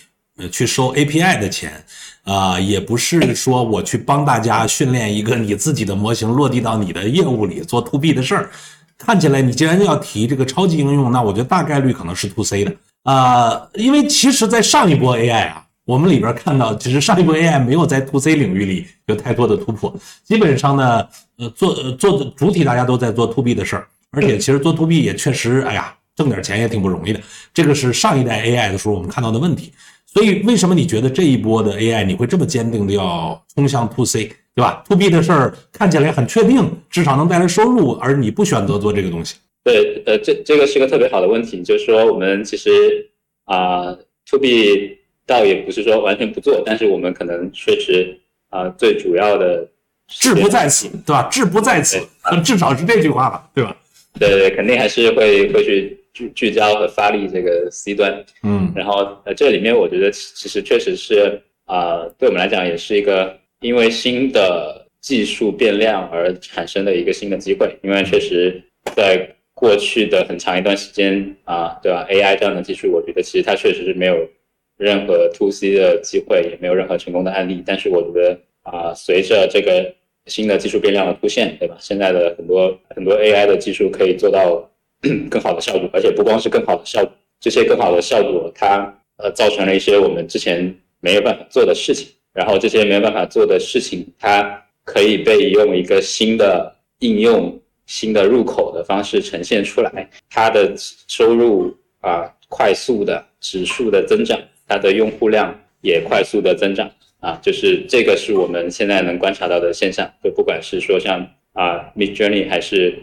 S3: 去收 API 的钱，啊，也不是说我去帮大家训练一个你自己的模型落地到你的业务里做 To B 的事儿。看起来你既然要提这个超级应用，那我觉得大概率可能是 to C 的啊，因为其实，在上一波 AI 啊，我们里边看到，其实上一波 AI 没有在 to C 领域里有太多的突破，基本上呢，呃，做做的主体大家都在做 to B 的事儿，而且其实做 to B 也确实，哎呀，挣点钱也挺不容易的，这个是上一代 AI 的时候我们看到的问题。所以为什么你觉得这一波的 AI 你会这么坚定的要冲向 to C？对吧？to B 的事儿看起来很确定，至少能带来收入，而你不选择做这个东西。
S4: 对，呃，这这个是个特别好的问题，就是说我们其实啊，to B 倒也不是说完全不做，但是我们可能确实啊，最主要的
S3: 志不在此，对吧？志不在此，[LAUGHS] 至少是这句话吧，对吧？
S4: 对对，肯定还是会会去聚聚焦和发力这个 C 端，
S3: 嗯，
S4: 然后呃，这里面我觉得其实确实是啊，对我们来讲也是一个。因为新的技术变量而产生的一个新的机会，因为确实在过去的很长一段时间啊，对吧？AI 这样的技术，我觉得其实它确实是没有任何 to C 的机会，也没有任何成功的案例。但是我觉得啊，随着这个新的技术变量的出现，对吧？现在的很多很多 AI 的技术可以做到 [CLEARS THROAT] 更好的效果，而且不光是更好的效果，这些更好的效果它呃造成了一些我们之前没有办法做的事情。然后这些没有办法做的事情，它可以被用一个新的应用、新的入口的方式呈现出来。它的收入啊，快速的指数的增长，它的用户量也快速的增长啊，就是这个是我们现在能观察到的现象。就不管是说像啊，Mid Journey 还是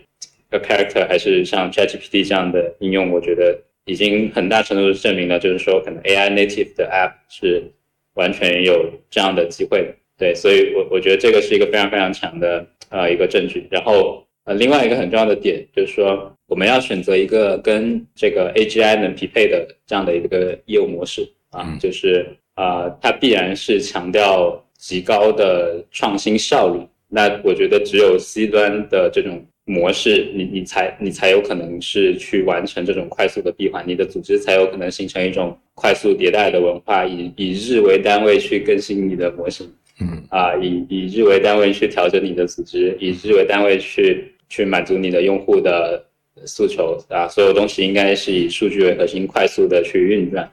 S4: A Character，还是像 ChatGPT 这样的应用，我觉得已经很大程度证明了，就是说可能 AI native 的 App 是。完全有这样的机会的，对，所以，我我觉得这个是一个非常非常强的呃一个证据。然后，呃，另外一个很重要的点就是说，我们要选择一个跟这个 AGI 能匹配的这样的一个业务模式啊，就是啊，它必然是强调极高的创新效率。那我觉得只有 C 端的这种。模式，你你才你才有可能是去完成这种快速的闭环，你的组织才有可能形成一种快速迭代的文化，以以日为单位去更新你的模型，
S3: 嗯
S4: 啊，以以日为单位去调整你的组织，以日为单位去去满足你的用户的诉求啊，所有东西应该是以数据为核心，快速的去运转。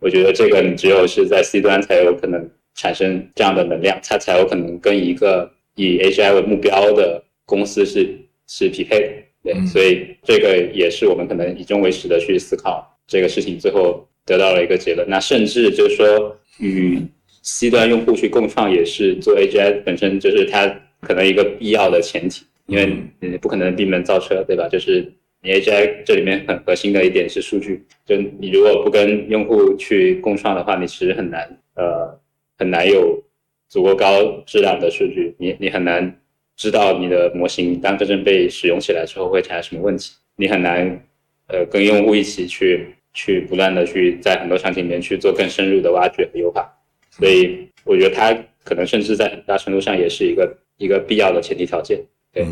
S4: 我觉得这个你只有是在 C 端才有可能产生这样的能量，它才有可能跟一个以 HI 为目标的公司是。是匹配的，对，所以这个也是我们可能以终为始的去思考这个事情，最后得到了一个结论。那甚至就是说，与 C 端用户去共创，也是做 AGI 本身就是它可能一个必要的前提，因为你不可能闭门造车，对吧？就是你 AI 这里面很核心的一点是数据，就你如果不跟用户去共创的话，你其实很难呃很难有足够高质量的数据，你你很难知道你的模型当真正被使用起来之后会产生什么问题，你很难呃跟用户一起去去不断的去在很多场景里面去做更深入的挖掘和优化，所以我觉得它可能甚至在很大程度上也是一个一个必要的前提条件。对，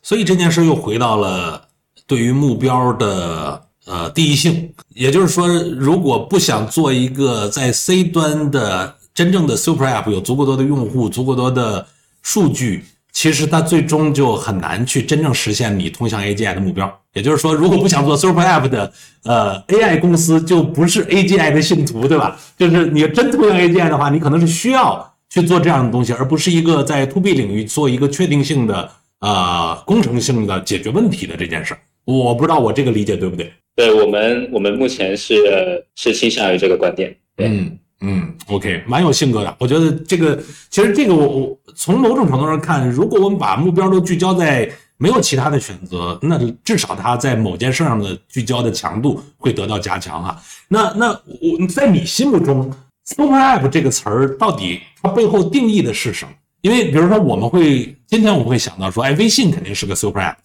S3: 所以这件事又回到了对于目标的呃第一性，也就是说，如果不想做一个在 C 端的真正的 Super App 有足够多的用户、足够多的数据，其实它最终就很难去真正实现你通向 AGI 的目标。也就是说，如果不想做 Super App 的呃 AI 公司，就不是 AGI 的信徒，对吧？就是你真通向 AGI 的话，你可能是需要去做这样的东西，而不是一个在 To B 领域做一个确定性的。呃，工程性的解决问题的这件事儿，我不知道我这个理解对不对？
S4: 对我们，我们目前是是倾向于这个观点。
S3: 嗯嗯，OK，蛮有性格的。我觉得这个其实这个我我从某种程度上看，如果我们把目标都聚焦在没有其他的选择，那至少他在某件事上的聚焦的强度会得到加强啊。那那我在你心目中，Super App 这个词儿到底它背后定义的是什么？因为比如说，我们会今天我们会想到说，哎，微信肯定是个 super app，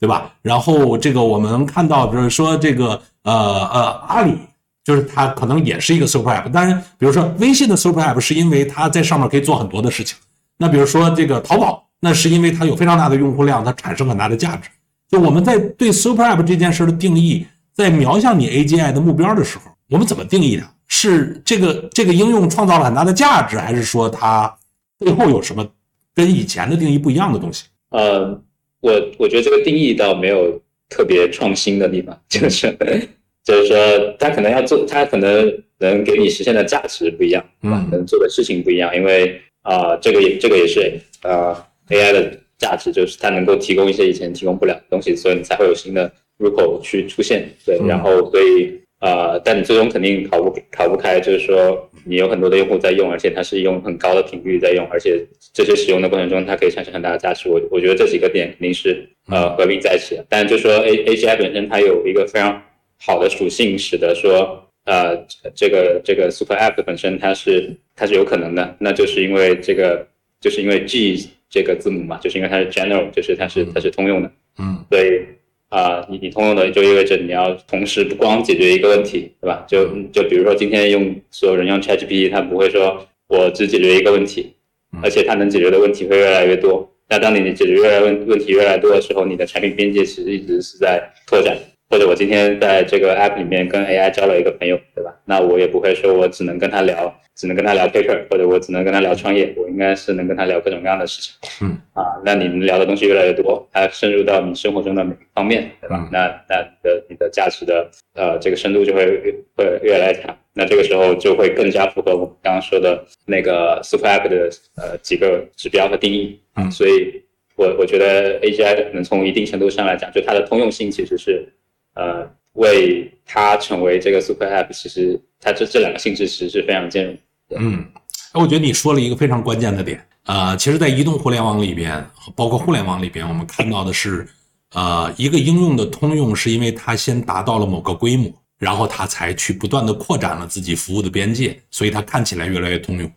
S3: 对吧？然后这个我们看到，比如说这个呃呃阿里，就是它可能也是一个 super app。当然，比如说微信的 super app 是因为它在上面可以做很多的事情。那比如说这个淘宝，那是因为它有非常大的用户量，它产生很大的价值。就我们在对 super app 这件事的定义，在瞄向你 AGI 的目标的时候，我们怎么定义它？是这个这个应用创造了很大的价值，还是说它？背后有什么跟以前的定义不一样的东西？
S4: 呃，我我觉得这个定义倒没有特别创新的地方，[LAUGHS] 就是就是说，它可能要做，它可能能给你实现的价值不一样，嗯，能做的事情不一样，因为啊，这个也这个也是呃 AI 的价值，就是它能够提供一些以前提供不了的东西，所以你才会有新的入口去出现，对，然后所以。呃，但你最终肯定逃不逃不开，就是说你有很多的用户在用，而且它是用很高的频率在用，而且这些使用的过程中，它可以产生很大的价值。我我觉得这几个点肯定是呃合并在一起的。但就说 A A G I 本身它有一个非常好的属性，使得说呃这个这个 Super App 本身它是它是有可能的，那就是因为这个就是因为 G 这个字母嘛，就是因为它是 General，就是它是它是通用的，嗯，所以。啊，你你通用的就意味着你要同时不光解决一个问题，对吧？就就比如说今天用所有人用 ChatGPT，它不会说我只解决一个问题，而且它能解决的问题会越来越多。那当你解决越来问问题越来越多的时候，你的产品边界其实一直是在拓展。或者我今天在这个 App 里面跟 AI 交了一个朋友，对吧？那我也不会说我只能跟他聊。只能跟他聊 paper，或者我只能跟他聊创业，我应该是能跟他聊各种各样的事情。
S3: 嗯，
S4: 啊，那你们聊的东西越来越多，它深入到你生活中的每个方面，对吧？那那的你的价值的呃这个深度就会会越来越强。那这个时候就会更加符合我们刚刚说的那个 super app 的呃几个指标和定义。
S3: 嗯，
S4: 所以我我觉得 AGI 可能从一定程度上来讲，就它的通用性其实是呃为它成为这个 super app，其实它这这两个性质其实是非常兼容。
S3: 嗯，我觉得你说了一个非常关键的点啊，其实，在移动互联网里边，包括互联网里边，我们看到的是，呃，一个应用的通用，是因为它先达到了某个规模，然后它才去不断的扩展了自己服务的边界，所以它看起来越来越通用。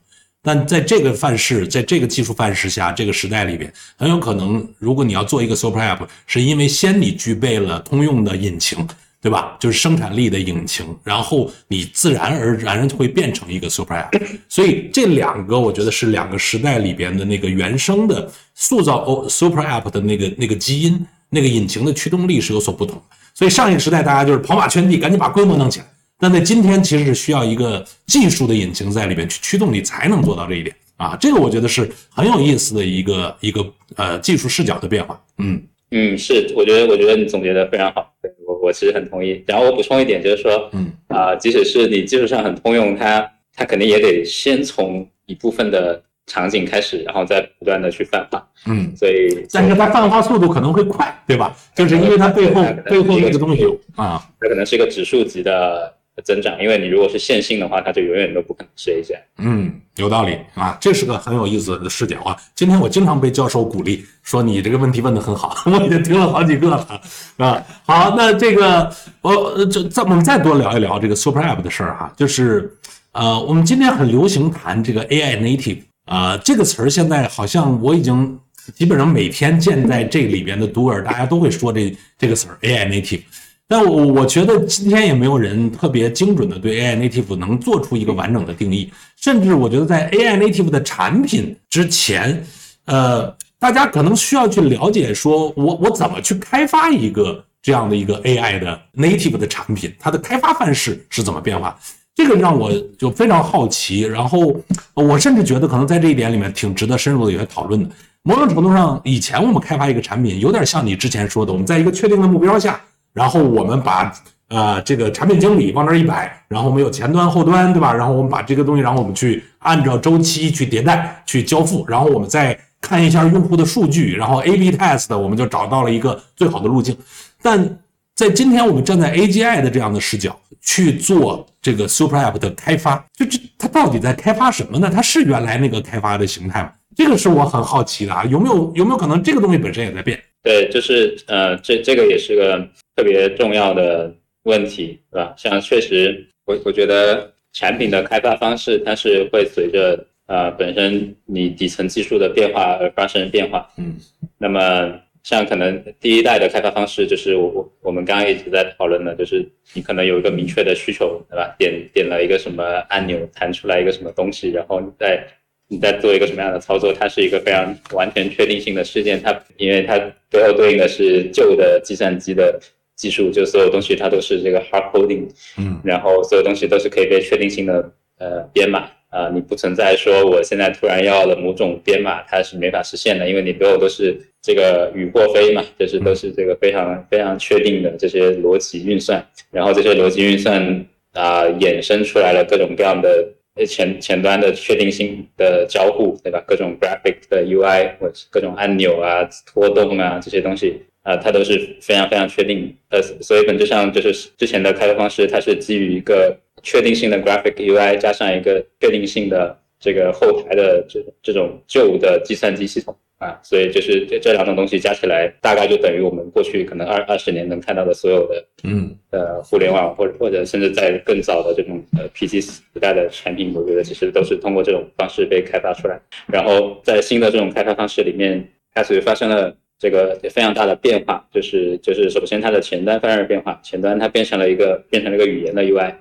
S3: 但在这个范式，在这个技术范式下，这个时代里边，很有可能，如果你要做一个 super app，是因为先你具备了通用的引擎。对吧？就是生产力的引擎，然后你自然而然会变成一个 super app。所以这两个，我觉得是两个时代里边的那个原生的塑造 super app 的那个那个基因，那个引擎的驱动力是有所不同。所以上一个时代，大家就是跑马圈地，赶紧把规模弄起来。但在今天，其实是需要一个技术的引擎在里面去驱动你，才能做到这一点啊。这个我觉得是很有意思的一个一个呃技术视角的变化。嗯。
S4: 嗯，是，我觉得，我觉得你总结的非常好，对我，我其实很同意。然后我补充一点，就是说，
S3: 嗯，
S4: 啊，即使是你技术上很通用，它，它肯定也得先从一部分的场景开始，然后再不断的去泛化，
S3: 嗯，
S4: 所以，
S3: 但是它泛化速度可能会快，对吧？就是因为它背后背后那个东西啊，
S4: 它可能是一个指数级的。增长，因为你如果是线性的话，它就永远都不可能是 AGI。
S3: 嗯，有道理啊，这是个很有意思的视角啊。今天我经常被教授鼓励说你这个问题问得很好，[LAUGHS] 我已经听了好几个了啊。好，那这个我这再我们再多聊一聊这个 Super App 的事儿哈，就是呃，我们今天很流行谈这个 AI native 啊，这个词儿现在好像我已经基本上每天见在这里边的读尔，大家都会说这这个词儿 AI native。但我我觉得今天也没有人特别精准的对 AI native 能做出一个完整的定义，甚至我觉得在 AI native 的产品之前，呃，大家可能需要去了解，说我我怎么去开发一个这样的一个 AI 的 native 的产品，它的开发范式是怎么变化？这个让我就非常好奇，然后我甚至觉得可能在这一点里面挺值得深入的有些讨论的。某种程度上，以前我们开发一个产品，有点像你之前说的，我们在一个确定的目标下。然后我们把呃这个产品经理往那儿一摆，然后我们有前端后端，对吧？然后我们把这个东西，然后我们去按照周期去迭代、去交付，然后我们再看一下用户的数据，然后 A/B test，我们就找到了一个最好的路径。但在今天我们站在 AGI 的这样的视角去做这个 Super App 的开发，就这它到底在开发什么呢？它是原来那个开发的形态吗？这个是我很好奇的啊，有没有有没有可能这个东西本身也在变？
S4: 对，就是呃，这这个也是个特别重要的问题，对吧？像确实，我我觉得产品的开发方式它是会随着呃本身你底层技术的变化而发生变化。
S3: 嗯，
S4: 那么像可能第一代的开发方式，就是我我我们刚刚一直在讨论的，就是你可能有一个明确的需求，对吧？点点了一个什么按钮，弹出来一个什么东西，然后你再。你在做一个什么样的操作？它是一个非常完全确定性的事件。它因为它背后对应的是旧的计算机的技术，就所有东西它都是这个 hard coding，
S3: 嗯，
S4: 然后所有东西都是可以被确定性的呃编码啊，你不存在说我现在突然要了某种编码，它是没法实现的，因为你所有都是这个雨或飞嘛，就是都是这个非常非常确定的这些逻辑运算，然后这些逻辑运算啊衍生出来了各种各样的。前前端的确定性的交互，对吧？各种 graphic 的 UI 或者各种按钮啊、拖动啊这些东西啊，它都是非常非常确定。呃，所以本质上就是之前的开发方式，它是基于一个确定性的 graphic UI 加上一个确定性的这个后台的这这种旧的计算机系统。啊，所以就是这这两种东西加起来，大概就等于我们过去可能二二十年能看到的所有的，
S3: 嗯，
S4: 呃，互联网或者或者甚至在更早的这种呃 PC 时代的产品，我觉得其实都是通过这种方式被开发出来。然后在新的这种开发方式里面，开始发生了这个非常大的变化，就是就是首先它的前端发生了变化，前端它变成了一个变成了一个语言的 UI，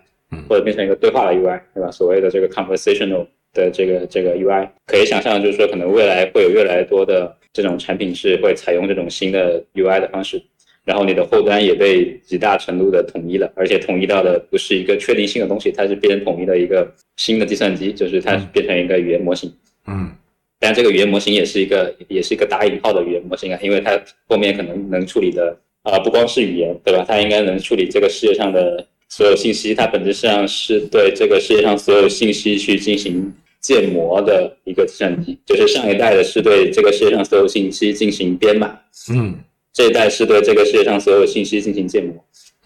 S4: 或者变成一个对话的 UI，对吧？所谓的这个 conversational。的这个这个 UI 可以想象，就是说可能未来会有越来越多的这种产品是会采用这种新的 UI 的方式，然后你的后端也被极大程度的统一了，而且统一到的不是一个确定性的东西，它是变成统一的一个新的计算机，就是它变成一个语言模型。
S3: 嗯，
S4: 但这个语言模型也是一个也是一个打引号的语言模型啊，因为它后面可能能处理的啊不光是语言，对吧？它应该能处理这个世界上的所有信息，它本质上是对这个世界上所有信息去进行。建模的一个计算机，就是上一代的是对这个世界上所有信息进行编码，
S3: 嗯，
S4: 这一代是对这个世界上所有信息进行建模，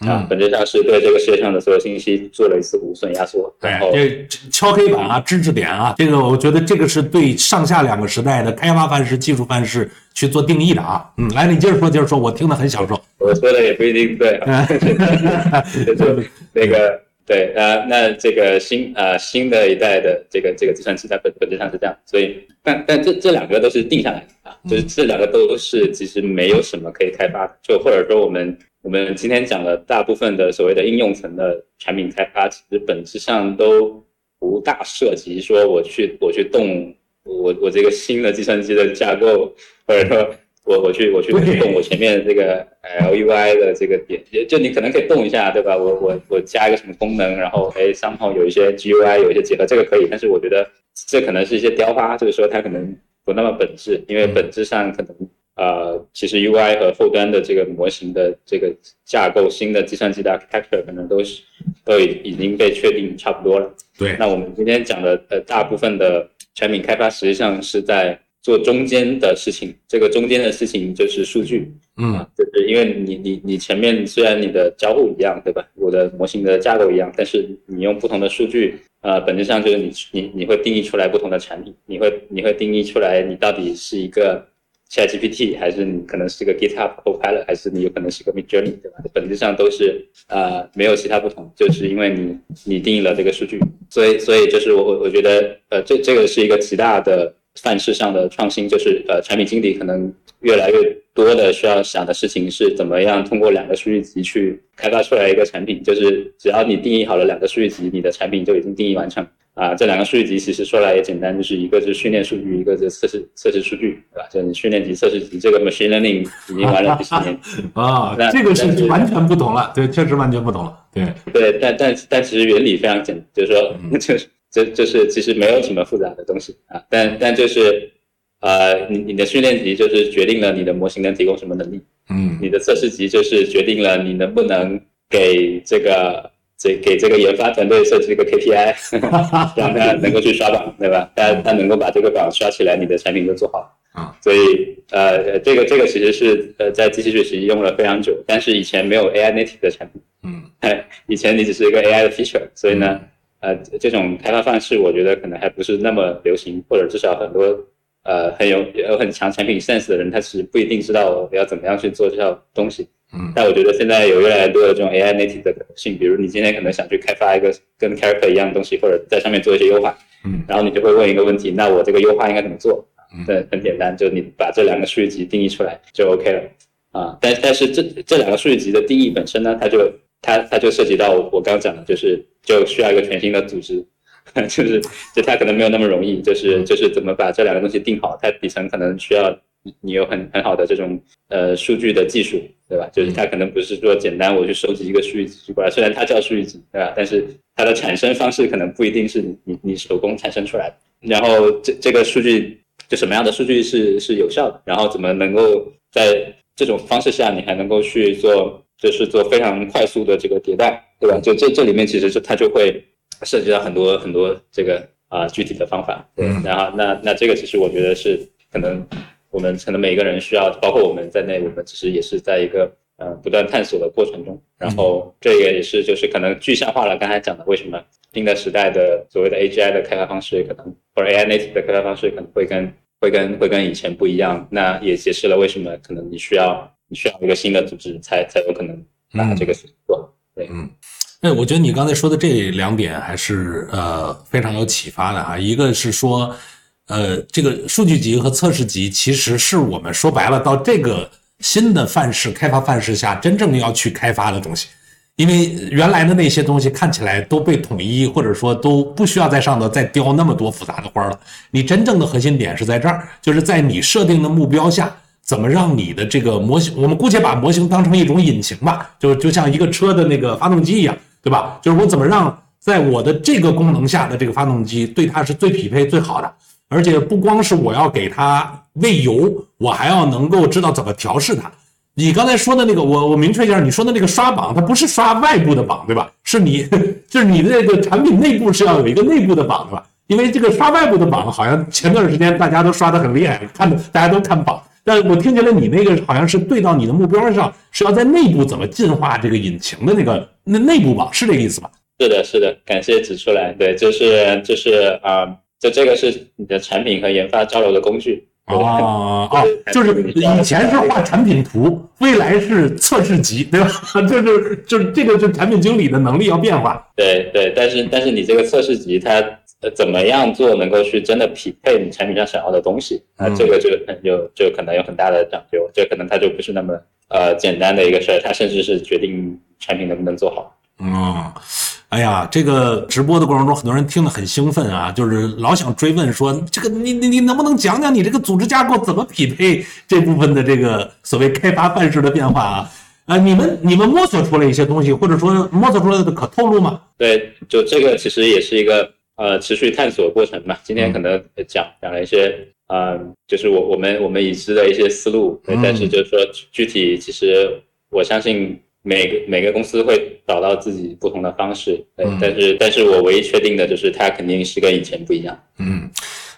S4: 啊，本质上是对这个世界上的所有信息做了一次无损压缩。
S3: 对，这敲黑板啊，知识点啊，这个我觉得这个是对上下两个时代的开发范式、技术范式去做定义的啊。嗯，来，你接着说，接着说，我听得很享受。
S4: 我说的也不一定对，[LAUGHS] 那个。对，呃，那这个新呃新的一代的这个这个计算机在本本质上是这样，所以但但这这两个都是定下来的啊，就是这两个都是其实没有什么可以开发的，就或者说我们我们今天讲的大部分的所谓的应用层的产品开发，其实本质上都不大涉及说我去我去动我我这个新的计算机的架构，或者说。我我去我去动我前面这个 L U I 的这个点，就你可能可以动一下，对吧？我我我加一个什么功能，然后哎，三号有一些 G U I 有一些结合，这个可以。但是我觉得这可能是一些雕花，就是说它可能不那么本质，因为本质上可能呃，其实 U I 和后端的这个模型的这个架构，新的计算机的 architecture 可能都是都已已经被确定差不多了。
S3: 对，
S4: 那我们今天讲的呃大部分的产品开发，实际上是在。做中间的事情，这个中间的事情就是数据，
S3: 嗯，
S4: 就是因为你你你前面虽然你的交互一样，对吧？我的模型的架构一样，但是你用不同的数据，呃，本质上就是你你你会定义出来不同的产品，你会你会定义出来你到底是一个 ChatGPT，还是你可能是个 GitHub Copilot，还是你有可能是个 Midjourney，对吧？本质上都是呃没有其他不同，就是因为你你定义了这个数据，所以所以就是我我我觉得呃这这个是一个极大的范式上的创新，就是呃产品经理可能越来越多的需要想的事情是怎么样通过两个数据集去开发出来一个产品，就是只要你定义好了两个数据集，你的产品就已经定义完成。啊，这两个数据集其实说来也简单，就是一个是训练数据，一个是测试测试数据，对吧？就你训练集、测试集，这个 machine learning 已经玩了几十年 [LAUGHS]
S3: 啊，这个是完全不同了，对，确实完全不同了，对
S4: 对，但但但其实原理非常简单，就是说，[LAUGHS] 就是这就是其实没有什么复杂的东西啊，但但就是呃，你你的训练集就是决定了你的模型能提供什么能力，
S3: 嗯，
S4: 你的测试集就是决定了你能不能给这个。这给这个研发团队设置一个 KPI，[LAUGHS] 让他能够去刷榜，对吧？他他能够把这个榜刷起来，你的产品就做好。
S3: 啊，
S4: 所以呃，这个这个其实是呃在机器学习用了非常久，但是以前没有 AI native 的产品。
S3: 嗯，
S4: 以前你只是一个 AI 的 feature，所以呢，呃，这种开发方式我觉得可能还不是那么流行，或者至少很多呃很有有很强产品 sense 的人，他其实不一定知道要怎么样去做这套东西。
S3: 嗯，
S4: 但我觉得现在有越来越多的这种 AI native 的可能性，比如你今天可能想去开发一个跟 character 一样的东西，或者在上面做一些优化，
S3: 嗯，
S4: 然后你就会问一个问题，那我这个优化应该怎么做？对，很简单，就你把这两个数据集定义出来就 OK 了啊。但但是这这两个数据集的定义本身呢，它就它它就涉及到我刚刚讲的，就是就需要一个全新的组织，[LAUGHS] 就是就它可能没有那么容易，就是就是怎么把这两个东西定好，它底层可能需要。你有很很好的这种呃数据的技术，对吧？就是它可能不是说简单我去收集一个数据集过来，虽然它叫数据集，对吧？但是它的产生方式可能不一定是你你你手工产生出来的。然后这这个数据就什么样的数据是是有效的？然后怎么能够在这种方式下你还能够去做，就是做非常快速的这个迭代，对吧？就这这里面其实是它就会涉及到很多很多这个啊具体的方法，对。然后那那这个其实我觉得是可能。我们可能每个人需要，包括我们在内，我们其实也是在一个呃不断探索的过程中。然后这个也是就是可能具象化了刚才讲的为什么新的时代的所谓的 AGI 的开发方式可能或者 AI native 的开发方式可能会跟会跟会跟以前不一样。那也解释了为什么可能你需要你需要一个新的组织才才有可能把这个事情做。对，
S3: 嗯，哎我觉得你刚才说的这两点还是呃非常有启发的哈。一个是说。呃，这个数据集和测试集其实是我们说白了，到这个新的范式开发范式下，真正要去开发的东西。因为原来的那些东西看起来都被统一，或者说都不需要在上头再雕那么多复杂的花了。你真正的核心点是在这儿，就是在你设定的目标下，怎么让你的这个模型，我们姑且把模型当成一种引擎吧，就就像一个车的那个发动机一样，对吧？就是我怎么让在我的这个功能下的这个发动机对它是最匹配、最好的。而且不光是我要给它喂油，我还要能够知道怎么调试它。你刚才说的那个，我我明确一下，你说的那个刷榜，它不是刷外部的榜，对吧？是你，[LAUGHS] 就是你的这个产品内部是要有一个内部的榜，对吧？因为这个刷外部的榜，好像前段时间大家都刷的很厉害，看大家都看榜。但我听起来你那个好像是对到你的目标上，是要在内部怎么进化这个引擎的那个那内部榜，是这个意思吧？
S4: 是的，是的，感谢指出来，对，就是就是啊。就这个是你的产品和研发交流的工具
S3: 哦 [LAUGHS] 哦，就是以前是画产品图，未来是测试集，对吧？[LAUGHS] 就是就是这个就产品经理的能力要变化。
S4: 对对，但是但是你这个测试集它怎么样做能够去真的匹配你产品上想要的东西？那这个就有就可能有很大的讲究，这可能它就不是那么呃简单的一个事儿，它甚至是决定产品能不能做好。
S3: 嗯。哎呀，这个直播的过程中，很多人听得很兴奋啊，就是老想追问说，这个你你你能不能讲讲你这个组织架构怎么匹配这部分的这个所谓开发范式的变化啊？啊，你们你们摸索出来一些东西，或者说摸索出来的可透露吗？
S4: 对，就这个其实也是一个呃持续探索过程嘛。今天可能讲讲了一些，嗯，就是我我们我们已知的一些思路，但是就是说具体，其实我相信。每个每个公司会找到自己不同的方式，对，但是但是我唯一确定的就是它肯定是跟以前不一样。
S3: 嗯，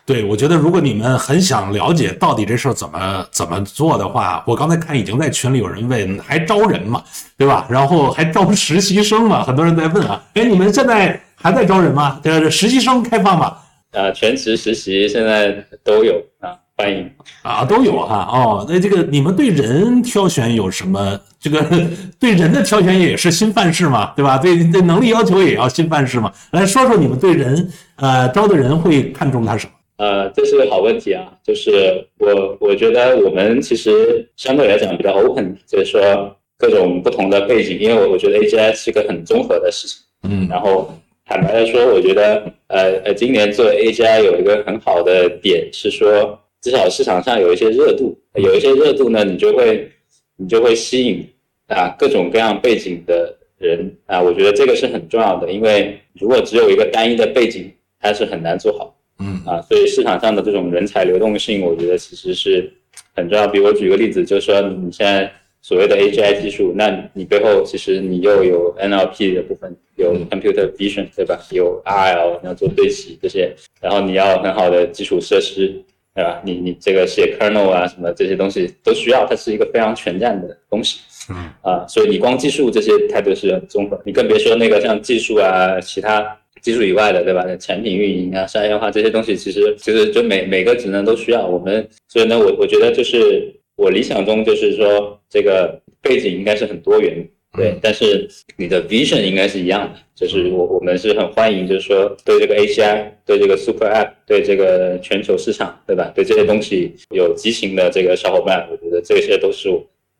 S3: 对，我觉得如果你们很想了解到底这事儿怎么怎么做的话，我刚才看已经在群里有人问，还招人吗？对吧？然后还招实习生吗？很多人在问啊，哎，你们现在还在招人吗？这实习生开放吗？
S4: 呃，全职实习现在都有啊。欢迎
S3: 啊，都有哈哦。那这个你们对人挑选有什么？这个 [LAUGHS] 对人的挑选也是新范式嘛，对吧？对对，能力要求也要新范式嘛。来说说你们对人呃招的人会看重他什么？
S4: 呃，这是个好问题啊。就是我我觉得我们其实相对来讲比较 open，就是说各种不同的背景，因为我我觉得 AGI 是一个很综合的事情。
S3: 嗯，
S4: 然后坦白的说，我觉得呃呃，今年做 AGI 有一个很好的点是说。至少市场上有一些热度，有一些热度呢，你就会你就会吸引啊各种各样背景的人啊，我觉得这个是很重要的，因为如果只有一个单一的背景，它是很难做好，
S3: 嗯
S4: 啊，所以市场上的这种人才流动性，我觉得其实是很重要。比如我举个例子，就是说你现在所谓的 AGI 技术，那你背后其实你又有 NLP 的部分，有 Computer Vision 对吧？有 RL 你要做对齐这些，然后你要很好的基础设施。对吧？你你这个写 kernel 啊，什么这些东西都需要，它是一个非常全站的东西。
S3: 嗯
S4: 啊，所以你光技术这些态度是很综合，你更别说那个像技术啊，其他技术以外的，对吧？产品运营啊，商业化这些东西，其实其实就每每个职能都需要。我们所以呢，我我觉得就是我理想中就是说，这个背景应该是很多元。对，但是你的 vision 应该是一样的，就是我我们是很欢迎，就是说对这个 ACI，对这个 super app，对这个全球市场，对吧？对这些东西有激情的这个小伙伴，我觉得这些都是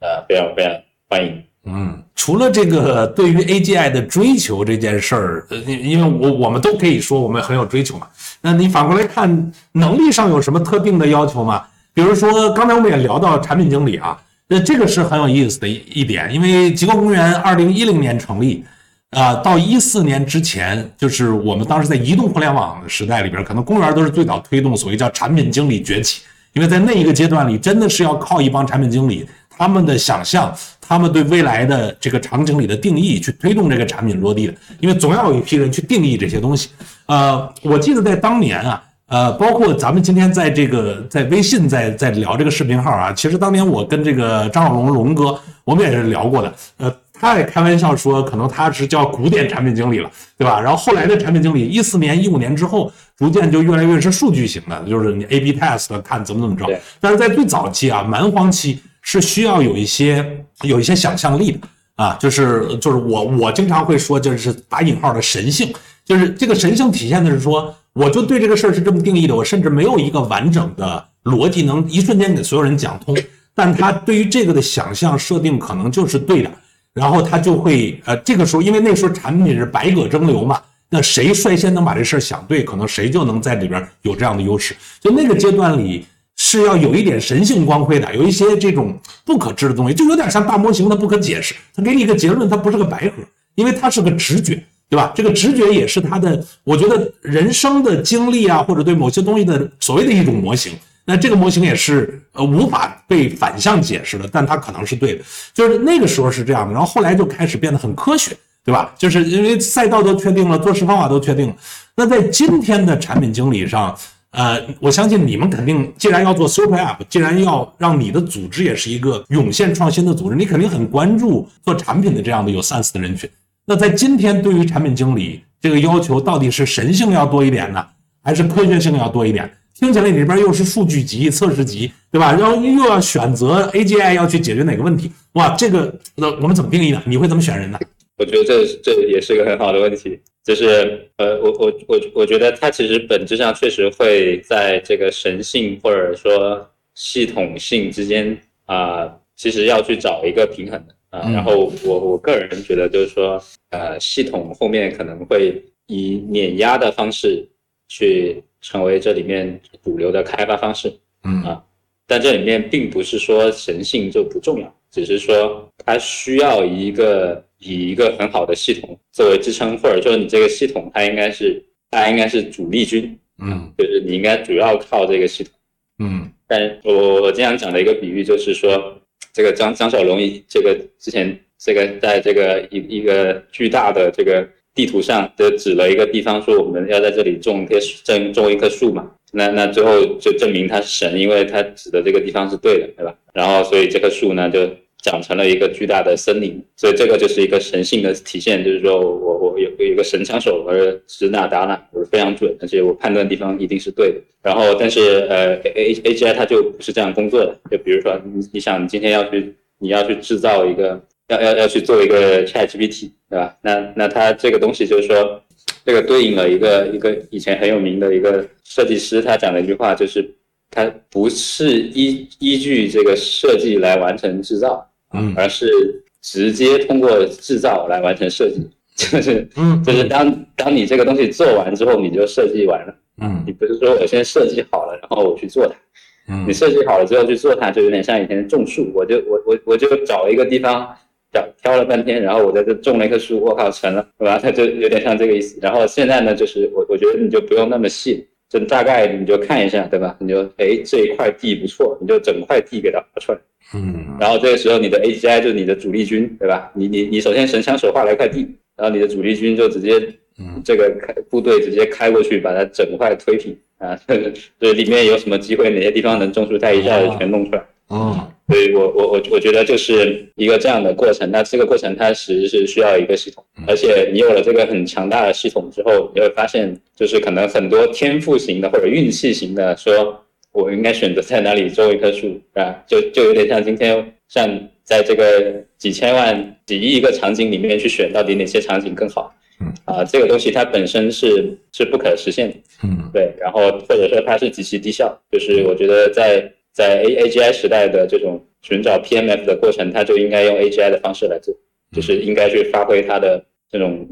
S4: 呃非常非常欢迎。
S3: 嗯，除了这个对于 AGI 的追求这件事儿，呃，因为我我们都可以说我们很有追求嘛。那你反过来看，能力上有什么特定的要求吗？比如说刚才我们也聊到产品经理啊。那这个是很有意思的一点，因为极客公园二零一零年成立，啊，到一四年之前，就是我们当时在移动互联网时代里边，可能公园都是最早推动所谓叫产品经理崛起，因为在那一个阶段里，真的是要靠一帮产品经理他们的想象，他们对未来的这个场景里的定义去推动这个产品落地的，因为总要有一批人去定义这些东西。呃，我记得在当年啊。呃，包括咱们今天在这个在微信在在聊这个视频号啊，其实当年我跟这个张小龙龙哥，我们也是聊过的。呃，他也开玩笑说，可能他是叫古典产品经理了，对吧？然后后来的产品经理，一四年、一五年之后，逐渐就越来越是数据型的，就是你 A/B test 看怎么怎么着。但是在最早期啊，蛮荒期是需要有一些有一些想象力的啊，就是就是我我经常会说，就是打引号的神性，就是这个神性体现的是说。我就对这个事儿是这么定义的，我甚至没有一个完整的逻辑能一瞬间给所有人讲通，但他对于这个的想象设定可能就是对的，然后他就会呃，这个时候因为那时候产品是百舸争流嘛，那谁率先能把这事儿想对，可能谁就能在里边有这样的优势。就那个阶段里是要有一点神性光辉的，有一些这种不可知的东西，就有点像大模型，它不可解释，它给你一个结论，它不是个白盒，因为它是个直觉。对吧？这个直觉也是他的，我觉得人生的经历啊，或者对某些东西的所谓的一种模型。那这个模型也是呃无法被反向解释的，但它可能是对的。就是那个时候是这样的，然后后来就开始变得很科学，对吧？就是因为赛道都确定了，做事方法都确定了。那在今天的产品经理上，呃，我相信你们肯定，既然要做 super app，既然要让你的组织也是一个涌现创新的组织，你肯定很关注做产品的这样的有 sense 的人群。那在今天，对于产品经理这个要求，到底是神性要多一点呢，还是科学性要多一点？听起来你这边又是数据集、测试集，对吧？然后又要选择 AGI 要去解决哪个问题？哇，这个那我们怎么定义呢？你会怎么选人呢？
S4: 我觉得这这也是一个很好的问题，就是呃，我我我我觉得它其实本质上确实会在这个神性或者说系统性之间啊，其实要去找一个平衡的。啊，然后我我个人觉得就是说，呃，系统后面可能会以碾压的方式去成为这里面主流的开发方式，
S3: 嗯。
S4: 啊，但这里面并不是说神性就不重要，只是说它需要一个以一个很好的系统作为支撑，或者说你这个系统它应该是它应该是主力军，
S3: 嗯，
S4: 就是你应该主要靠这个系统，
S3: 嗯，
S4: 但我我经常讲的一个比喻就是说。这个张张小龙一，这个之前这个在这个一一个巨大的这个地图上，就指了一个地方，说我们要在这里种一棵种种一棵树嘛。那那最后就证明他是神，因为他指的这个地方是对的，对吧？然后所以这棵树呢，就长成了一个巨大的森林，所以这个就是一个神性的体现，就是说我我有有一个神枪手，而指哪打哪，我是非常准，而且我判断地方一定是对的。然后，但是呃，A A G I 它就不是这样工作的，就比如说你你想你今天要去你要去制造一个要要要去做一个 Chat G P T，对吧？那那它这个东西就是说，这个对应了一个一个以前很有名的一个设计师，他讲的一句话就是。它不是依依据这个设计来完成制造，
S3: 嗯，
S4: 而是直接通过制造来完成设计，[LAUGHS] 就是，
S3: 嗯，
S4: 就是当当你这个东西做完之后，你就设计完了，
S3: 嗯，
S4: 你不是说我先设计好了，然后我去做它，
S3: 嗯，
S4: 你设计好了之后去做它，就有点像以前种树，我就我我我就找一个地方找挑了半天，然后我在这种了一棵树，我靠成了，对吧？它 [LAUGHS] 就有点像这个意思。然后现在呢，就是我我觉得你就不用那么细。就大概你就看一下，对吧？你就哎这一块地不错，你就整块地给它划出来。
S3: 嗯。
S4: 然后这个时候你的 AGI 就是你的主力军，对吧？你你你首先神枪手画了一块地，然后你的主力军就直接，
S3: 嗯，
S4: 这个开部队直接开过去，把它整块推平啊。[LAUGHS] 这里面有什么机会，哪些地方能种树，它一下子全弄出来。
S3: 嗯。
S4: 所以我我我我觉得就是一个这样的过程。那这个过程它其实是需要一个系统，而且你有了这个很强大的系统之后，你会发现就是可能很多天赋型的或者运气型的，说我应该选择在哪里种一棵树啊，就就有点像今天像在这个几千万几亿个场景里面去选到底哪些场景更好。
S3: 嗯
S4: 啊，这个东西它本身是是不可实现的。
S3: 嗯，
S4: 对，然后或者说它是极其低效，就是我觉得在。在 A A G I 时代的这种寻找 P M F 的过程，它就应该用 A G I 的方式来做，就是应该去发挥它的这种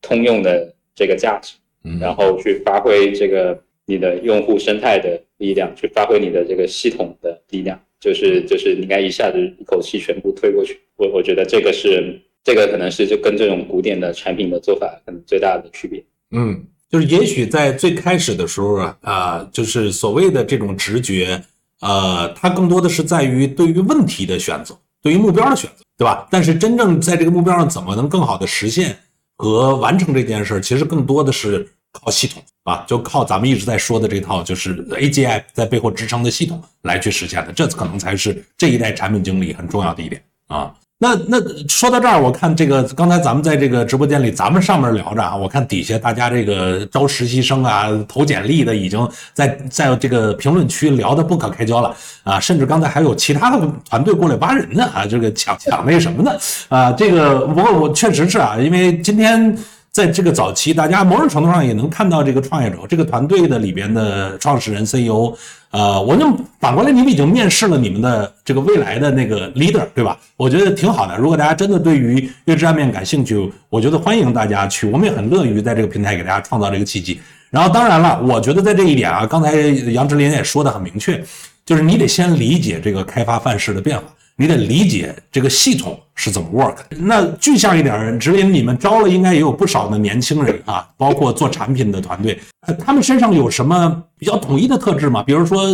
S4: 通用的这个价值，然后去发挥这个你的用户生态的力量，去发挥你的这个系统的力量，就是就是应该一下子一口气全部推过去。我我觉得这个是这个可能是就跟这种古典的产品的做法可能最大的区别。
S3: 嗯，就是也许在最开始的时候啊，啊，就是所谓的这种直觉。呃，它更多的是在于对于问题的选择，对于目标的选择，对吧？但是真正在这个目标上怎么能更好的实现和完成这件事儿，其实更多的是靠系统啊，就靠咱们一直在说的这套就是 AGI 在背后支撑的系统来去实现的，这可能才是这一代产品经理很重要的一点啊。那那说到这儿，我看这个刚才咱们在这个直播间里，咱们上面聊着啊，我看底下大家这个招实习生啊、投简历的，已经在在这个评论区聊得不可开交了啊，甚至刚才还有其他的团队过来挖人呢啊，这个抢抢那什么的啊，这个不过我确实是啊，因为今天。在这个早期，大家某种程度上也能看到这个创业者、这个团队的里边的创始人、CEO，呃，我就反过来，你们已经面试了你们的这个未来的那个 leader，对吧？我觉得挺好的。如果大家真的对于月之暗面感兴趣，我觉得欢迎大家去，我们也很乐于在这个平台给大家创造这个契机。然后，当然了，我觉得在这一点啊，刚才杨志林也说的很明确，就是你得先理解这个开发范式的变化。你得理解这个系统是怎么 work。那具象一点，直林，你们招了应该也有不少的年轻人啊，包括做产品的团队，他们身上有什么比较统一的特质吗？比如说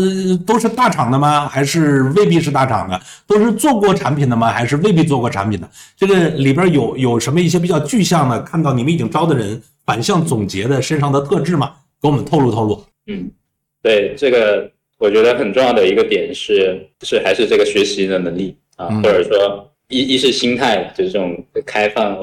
S3: 都是大厂的吗？还是未必是大厂的？都是做过产品的吗？还是未必做过产品的？这个里边有有什么一些比较具象的？看到你们已经招的人反向总结的身上的特质吗？给我们透露透露。
S4: 嗯，对这个。我觉得很重要的一个点是，是还是这个学习的能力啊，或者说一一是心态，就是这种开放、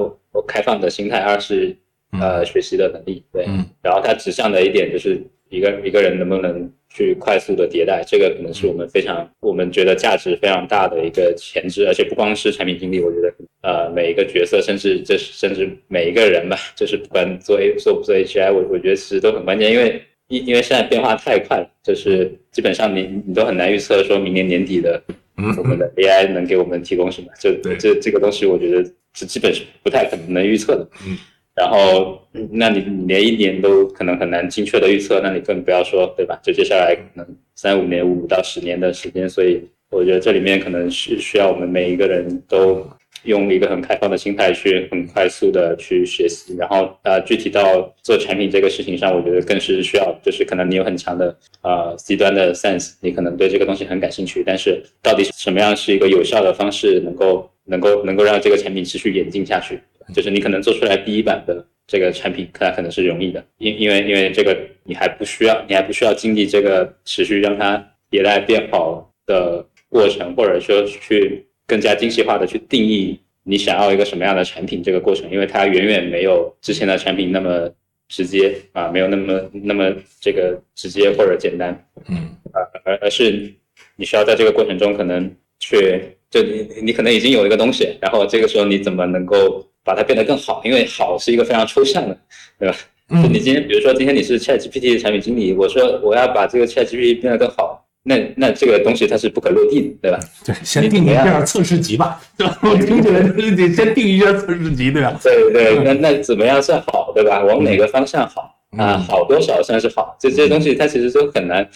S4: 开放的心态；二是呃学习的能力。对，然后它指向的一点就是一个一个人能不能去快速的迭代，这个可能是我们非常我们觉得价值非常大的一个前置，而且不光是产品经理，我觉得呃每一个角色，甚至这甚至每一个人吧，就是不管做 A 做不做 HI，我我觉得其实都很关键，因为。因因为现在变化太快了，就是基本上你你都很难预测说明年年底的我们的 AI 能给我们提供什么，就这这个东西我觉得是基本是不太可能能预测的。
S3: 嗯，
S4: 然后那你连一年都可能很难精确的预测，那你更不要说对吧？就接下来可能三五年、五到十年的时间，所以我觉得这里面可能是需要我们每一个人都。用一个很开放的心态去很快速的去学习，然后呃，具体到做产品这个事情上，我觉得更是需要，就是可能你有很强的呃 C 端的 sense，你可能对这个东西很感兴趣，但是到底什么样是一个有效的方式，能够能够能够让这个产品持续演进下去，就是你可能做出来第一版的这个产品，它可能是容易的，因因为因为这个你还不需要，你还不需要经历这个持续让它迭代变好的过程，或者说去。更加精细化的去定义你想要一个什么样的产品这个过程，因为它远远没有之前的产品那么直接啊，没有那么那么这个直接或者简单，
S3: 嗯
S4: 啊，而而是你需要在这个过程中可能去就你你可能已经有一个东西，然后这个时候你怎么能够把它变得更好？因为好是一个非常抽象的，对吧？就
S3: 嗯
S4: 你今天比如说今天你是 ChatGPT 的产品经理，我说我要把这个 ChatGPT 变得更好，那那这个东西它是不可落地的，对吧？[LAUGHS]
S3: 对，先定一下测试集吧，对吧？我听起来就是得先定一下测试集，对吧？
S4: 对对，那那怎么样算好，对吧？往哪个方向好啊？
S3: 嗯
S4: 好多少算是好？这这些东西它其实都很难，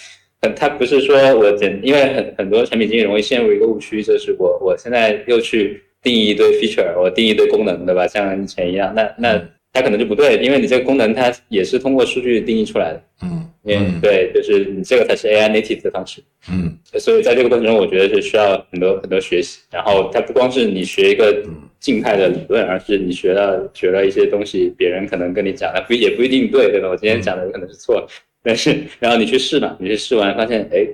S4: 很它不是说我简，因为很很多产品经理容易陷入一个误区，就是我我现在又去定义一堆 feature，我定义一堆功能，对吧？像以前一样，那那它可能就不对，因为你这个功能它也是通过数据定义出来的，
S3: 嗯嗯
S4: 对，就是你这个才是 AI native 的方式。
S3: 嗯
S4: 所以在这个过程中，我觉得是需要很多很多学习。然后它不光是你学一个静态的理论，而是你学了学了一些东西，别人可能跟你讲的不也不一定对，对吧？我今天讲的可能是错，但是然后你去试嘛，你去试完发现，哎，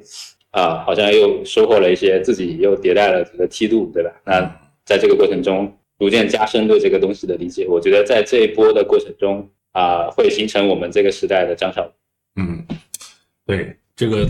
S4: 啊，好像又收获了一些，自己又迭代了这个梯度，对吧？那在这个过程中，逐渐加深对这个东西的理解。我觉得在这一波的过程中，啊，会形成我们这个时代的张小龙。
S3: 嗯，对，这个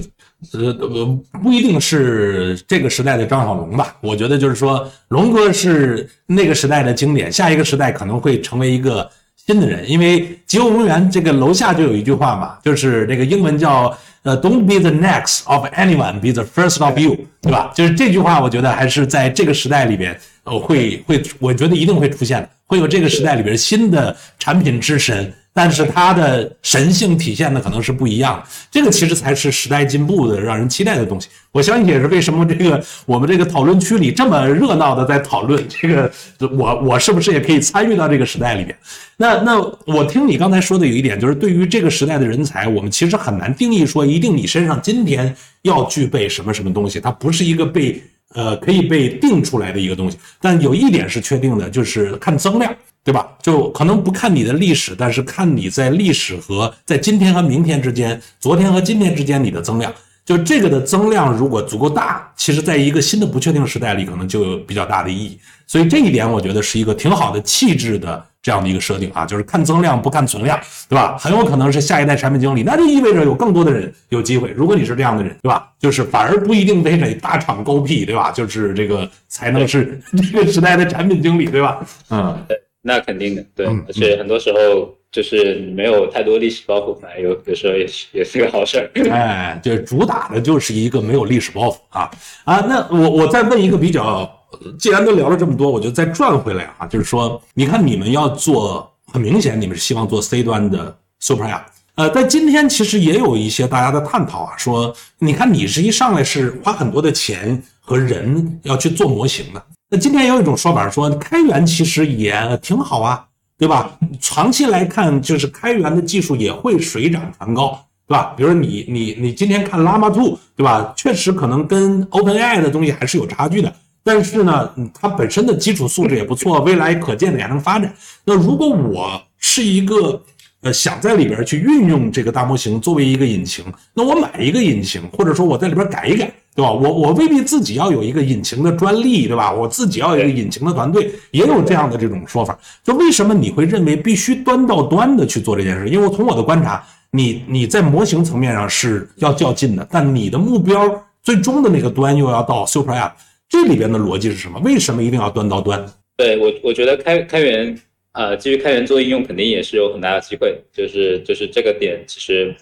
S3: 呃呃不一定是这个时代的张小龙吧？我觉得就是说，龙哥是那个时代的经典，下一个时代可能会成为一个新的人，因为吉欧公园这个楼下就有一句话嘛，就是那个英文叫呃 “Don't be the next of anyone, be the first of you”，对吧？就是这句话，我觉得还是在这个时代里边，呃，会会，我觉得一定会出现的，会有这个时代里边新的产品之神。但是它的神性体现的可能是不一样的，这个其实才是时代进步的让人期待的东西。我相信也是为什么这个我们这个讨论区里这么热闹的在讨论这个，我我是不是也可以参与到这个时代里边？那那我听你刚才说的有一点，就是对于这个时代的人才，我们其实很难定义说一定你身上今天要具备什么什么东西，它不是一个被呃可以被定出来的一个东西。但有一点是确定的，就是看增量。对吧？就可能不看你的历史，但是看你在历史和在今天和明天之间，昨天和今天之间你的增量。就这个的增量如果足够大，其实在一个新的不确定时代里，可能就有比较大的意义。所以这一点我觉得是一个挺好的气质的这样的一个设定啊，就是看增量不看存量，对吧？很有可能是下一代产品经理，那就意味着有更多的人有机会。如果你是这样的人，对吧？就是反而不一定得得大厂狗屁，对吧？就是这个才能是 [LAUGHS] 这个时代的产品经理，对吧？嗯。
S4: 那肯定的，对，
S3: 嗯
S4: 而且很多时候就是你没有太多历史包袱嘛，有有时候也是也是个好事儿。
S3: 哎，这主打的就是一个没有历史包袱啊啊！那我我再问一个比较，既然都聊了这么多，我就再转回来啊，就是说，你看你们要做，很明显你们是希望做 C 端的 Super App，呃，在今天其实也有一些大家的探讨啊，说你看你是一上来是花很多的钱和人要去做模型的，那今天也有一种说法说开源其实也挺好啊，对吧？长期来看，就是开源的技术也会水涨船高。对吧？比如你你你今天看 Llama 2，对吧？确实可能跟 OpenAI 的东西还是有差距的，但是呢，嗯它本身的基础素质也不错，[LAUGHS] 未来可见的也能发展。那如果我是一个呃想在里边去运用这个大模型作为一个引擎，那我买一个引擎，或者说我在里边改一改，对吧？我我未必自己要有一个引擎的专利，对吧？我自己要有一个引擎的团队，也有这样的这种说法。就为什么你会认为必须端到端的去做这件事？因为我从我的观察。你你在模型层面上是要较劲的，但你的目标最终的那个端又要到 Super App，这里边的逻辑是什么？为什么一定要端到端？
S4: 对我，我觉得开开源，呃，基于开源做应用，肯定也是有很大的机会。就是就是这个点，其实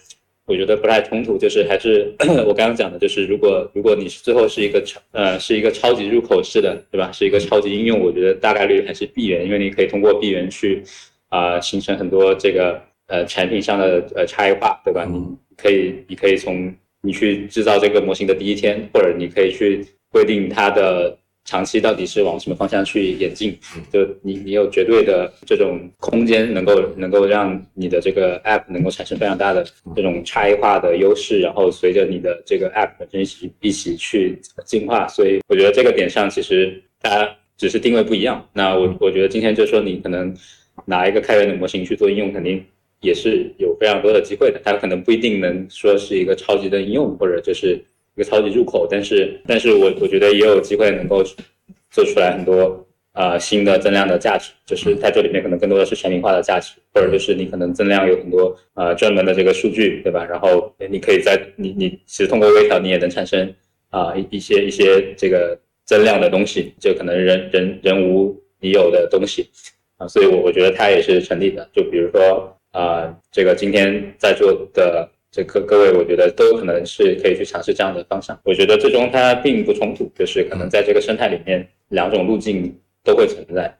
S4: 我觉得不太冲突。就是还是 [CLEARS THROAT] 我刚刚讲的，就是如果如果你是最后是一个超呃是一个超级入口式的，对吧？是一个超级应用，我觉得大概率还是闭源，因为你可以通过闭源去啊、呃、形成很多这个。呃，产品上的呃差异化，对吧？你可以，你可以从你去制造这个模型的第一天，或者你可以去规定它的长期到底是往什么方向去演进。就你，你有绝对的这种空间，能够能够让你的这个 app 能够产生非常大的这种差异化的优势，然后随着你的这个 app 本身一起一起去进化。所以我觉得这个点上，其实它只是定位不一样。那我我觉得今天就说你可能拿一个开源的模型去做应用，肯定。也是有非常多的机会的，它可能不一定能说是一个超级的应用，或者就是一个超级入口，但是，但是我我觉得也有机会能够做出来很多呃新的增量的价值，就是在这里面可能更多的是产品化的价值，或者就是你可能增量有很多呃专门的这个数据，对吧？然后你可以在你你其实通过微调你也能产生啊一一些一些这个增量的东西，就可能人人人无你有的东西啊，所以我我觉得它也是成立的。就比如说啊，这个今天在座的。这各各位，我觉得都有可能是可以去尝试这样的方向。我觉得最终它并不冲突，就是可能在这个生态里面，两种路径都会存在。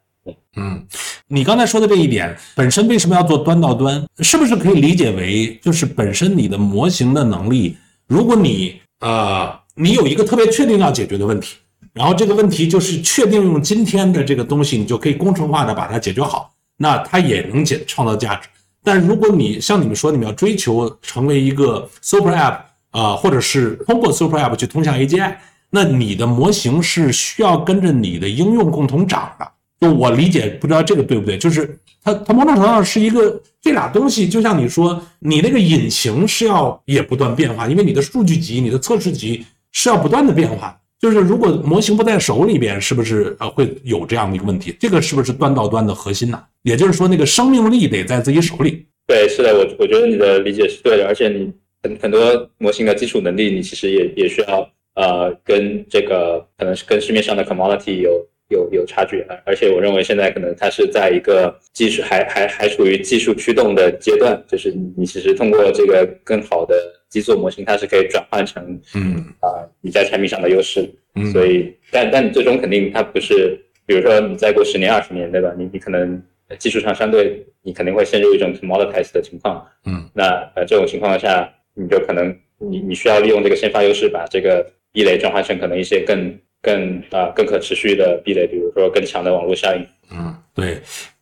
S3: 嗯，你刚才说的这一点本身为什么要做端到端？是不是可以理解为就是本身你的模型的能力，如果你呃你有一个特别确定要解决的问题，然后这个问题就是确定用今天的这个东西，你就可以工程化的把它解决好，那它也能解创造价值。但如果你像你们说，你们要追求成为一个 super app 啊，或者是通过 super app 去通向 AGI，那你的模型是需要跟着你的应用共同长的。就我理解，不知道这个对不对？就是它它某种程度上是一个这俩东西，就像你说，你那个引擎是要也不断变化，因为你的数据集、你的测试集是要不断的变化。就是如果模型不在手里边，是不是呃会有这样的一个问题？这个是不是端到端的核心呢？也就是说，那个生命力得在自己手里。
S4: 对，是的，我我觉得你的理解是对的，而且你很很多模型的基础能力，你其实也也需要呃跟这个可能是跟市面上的 commodity 有有有差距，而而且我认为现在可能它是在一个技术还还还处于技术驱动的阶段，就是你其实通过这个更好的。基座模型它是可以转换成，
S3: 嗯
S4: 啊，你在产品上的优势，所以，但但你最终肯定它不是，比如说你再过十年二十年，对吧？你你可能技术上相对你肯定会陷入一种 commoditize 的情况，
S3: 嗯，
S4: 那呃这种情况下，你就可能你你需要利用这个先发优势，把这个壁垒转换成可能一些更更啊更可持续的壁垒，比如说更强的网络效应。
S3: 嗯，对，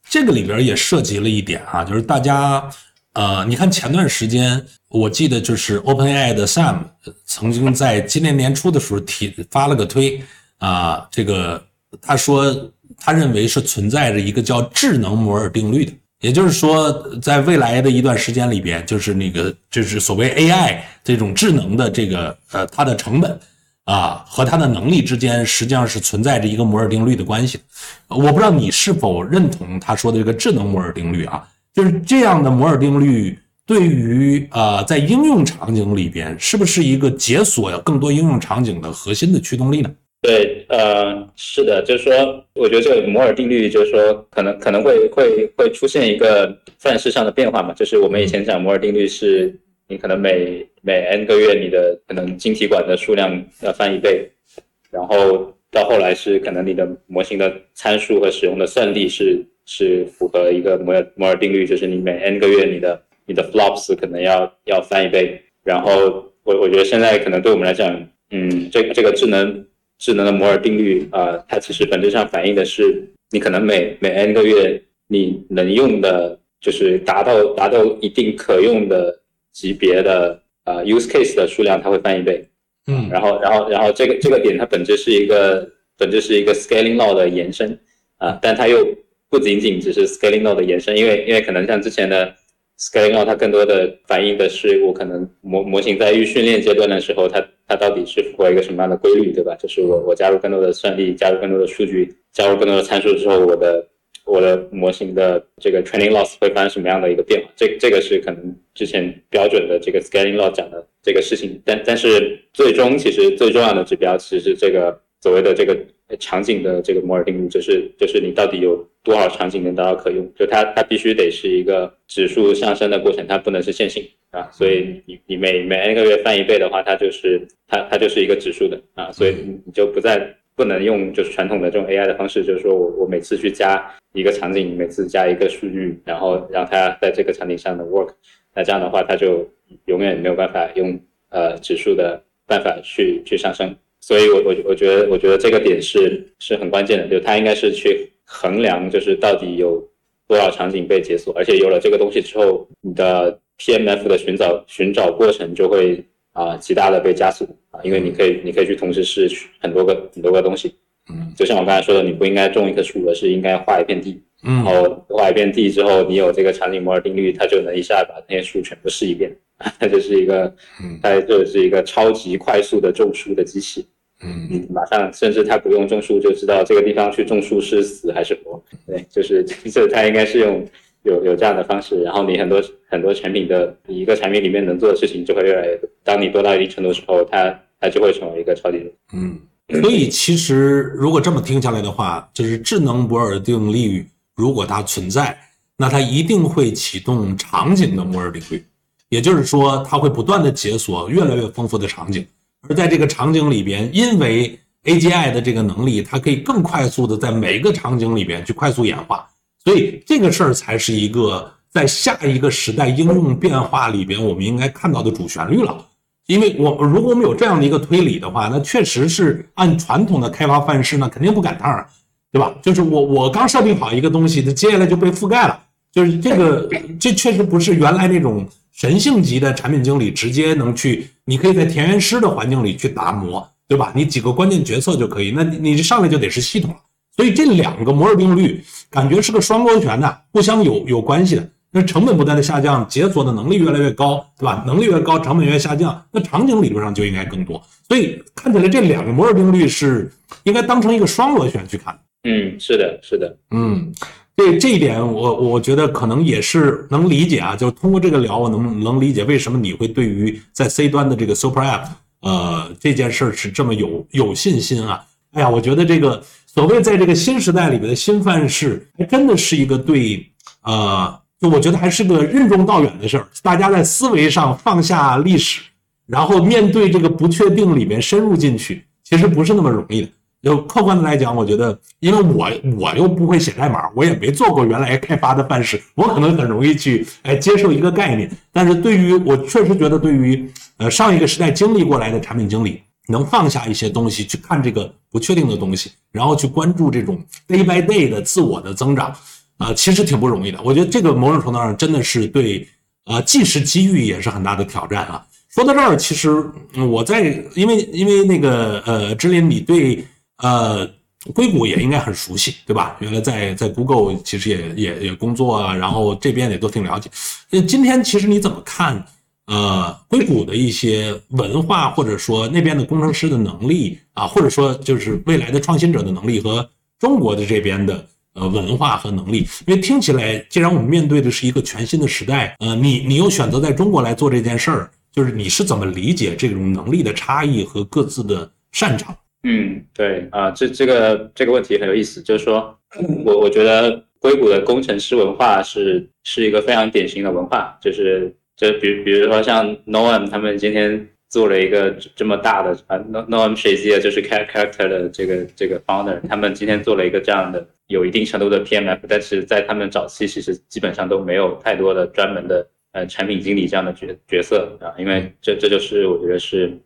S3: 这个里边也涉及了一点啊，就是大家。呃，你看前段时间，我记得就是 OpenAI 的 Sam 曾经在今年年初的时候提发了个推啊，这个他说他认为是存在着一个叫智能摩尔定律的，也就是说，在未来的一段时间里边，就是那个就是所谓 AI 这种智能的这个呃它的成本啊和它的能力之间实际上是存在着一个摩尔定律的关系。我不知道你是否认同他说的这个智能摩尔定律啊？就是这样的摩尔定律，对于呃，在应用场景里边，是不是一个解锁更多应用场景的核心的驱动力呢？
S4: 对，呃，是的，就是说，我觉得这个摩尔定律，就是说，可能可能会会会出现一个范式上的变化嘛。就是我们以前讲摩尔定律，是你可能每每 n 个月，你的可能晶体管的数量要翻一倍，然后到后来是可能你的模型的参数和使用的算力是。是符合一个摩尔摩尔定律，就是你每 n 个月你的你的 flops 可能要要翻一倍。然后我我觉得现在可能对我们来讲，嗯，这这个智能智能的摩尔定律啊，它其实本质上反映的是你可能每每 n 个月你能用的，就是达到达到一定可用的级别的啊 use case 的数量，它会翻一倍。
S3: 嗯，
S4: 然后然后然后这个这个点它本质是一个本质是一个 scaling law 的延伸啊，但它又不仅仅只是 scaling law 的延伸，因为因为可能像之前的 scaling law，它更多的反映的是我可能模模型在预训练阶段的时候，它它到底是符合一个什么样的规律，对吧？就是我我加入更多的算力，加入更多的数据，加入更多的参数之后，我的我的模型的这个 training loss 会发生什么样的一个变化？这这个是可能之前标准的这个 scaling law 讲的这个事情，但但是最终其实最重要的指标其实是这个所谓的这个场景的这个摩尔定律，就是就是你到底有。多少场景能达到可用？就它它必须得是一个指数上升的过程，它不能是线性啊。所以你你每每 n 个月翻一倍的话，它就是它它就是一个指数的啊。所以你就不再不能用就是传统的这种 AI 的方式，就是说我我每次去加一个场景，每次加一个数据，然后让它在这个场景上的 work。那这样的话，它就永远没有办法用呃指数的办法去去上升。所以我我我觉得我觉得这个点是是很关键的，就它应该是去。衡量就是到底有多少场景被解锁，而且有了这个东西之后，你的 PMF 的寻找寻找过程就会啊极大的被加速啊，因为你可以你可以去同时试很多个很多个东西，
S3: 嗯，
S4: 就像我刚才说的，你不应该种一棵树，而是应该画一片地，
S3: 然
S4: 后画一片地之后，你有这个场景摩尔定律，它就能一下把那些树全部试一遍，[LAUGHS] 它就是一个，它就是一个超级快速的种树的机器。
S3: 嗯。
S4: 嗯马上甚至他不用种树就知道这个地方去种树是死还是活。对，就是这他应该是用有有这样的方式，然后你很多很多产品的一个产品里面能做的事情就会越来越多。当你多到一定程度的时候，它它就会成为一个超级
S3: 嗯，所以其实如果这么听下来的话，就是智能摩尔定律，如果它存在，那它一定会启动场景的摩尔定律，也就是说，它会不断的解锁越来越丰富的场景，而在这个场景里边，因为 AGI 的这个能力，它可以更快速的在每一个场景里边去快速演化，所以这个事儿才是一个在下一个时代应用变化里边我们应该看到的主旋律了。因为我如果我们有这样的一个推理的话，那确实是按传统的开发范式呢，肯定不赶趟儿，对吧？就是我我刚设定好一个东西，它接下来就被覆盖了，就是这个这确实不是原来那种神性级的产品经理直接能去，你可以在田园诗的环境里去打磨，对吧？你几个关键决策就可以，那你你这上来就得是系统了。所以这两个摩尔定律感觉是个双螺旋的，互相有有关系的。那成本不断的下降，解锁的能力越来越高，对吧？能力越高，成本越下降，那场景理论上就应该更多。所以看起来这两个摩尔定律是应该当成一个双螺旋去看。
S4: 嗯，是的，是的，
S3: 嗯，这这一点我我觉得可能也是能理解啊，就通过这个聊，我能能理解为什么你会对于在 C 端的这个 Super App，呃，这件事儿是这么有有信心啊。哎呀，我觉得这个所谓在这个新时代里面的新范式，还真的是一个对呃。就我觉得还是个任重道远的事儿，大家在思维上放下历史，然后面对这个不确定里面深入进去，其实不是那么容易的。就客观的来讲，我觉得，因为我我又不会写代码，我也没做过原来开发的范式，我可能很容易去哎接受一个概念。但是对于我确实觉得，对于呃上一个时代经历过来的产品经理，能放下一些东西去看这个不确定的东西，然后去关注这种 day by day 的自我的增长。啊，其实挺不容易的。我觉得这个某种程度上真的是对，呃，既是机遇也是很大的挑战啊。说到这儿，其实我在因为因为那个呃，知林，你对呃硅谷也应该很熟悉，对吧？原来在在 Google 其实也也也工作啊，然后这边也都挺了解。那今天其实你怎么看呃硅谷的一些文化，或者说那边的工程师的能力啊，或者说就是未来的创新者的能力和中国的这边的？呃，文化和能力，因为听起来，既然我们面对的是一个全新的时代，呃，你你又选择在中国来做这件事儿，就是你是怎么理解这种能力的差异和各自的擅长？
S4: 嗯，对啊，这这个这个问题很有意思，就是说 [LAUGHS] 我我觉得硅谷的工程师文化是是一个非常典型的文化，就是就比比如说像 Noam 他们今天。做了一个这么大的啊，No No M 谁记得就是 Character 的这个这个 Founder，他们今天做了一个这样的有一定程度的 PMF，但是在他们早期其实基本上都没有太多的专门的呃产品经理这样的角角色啊，因为这这就是我觉得是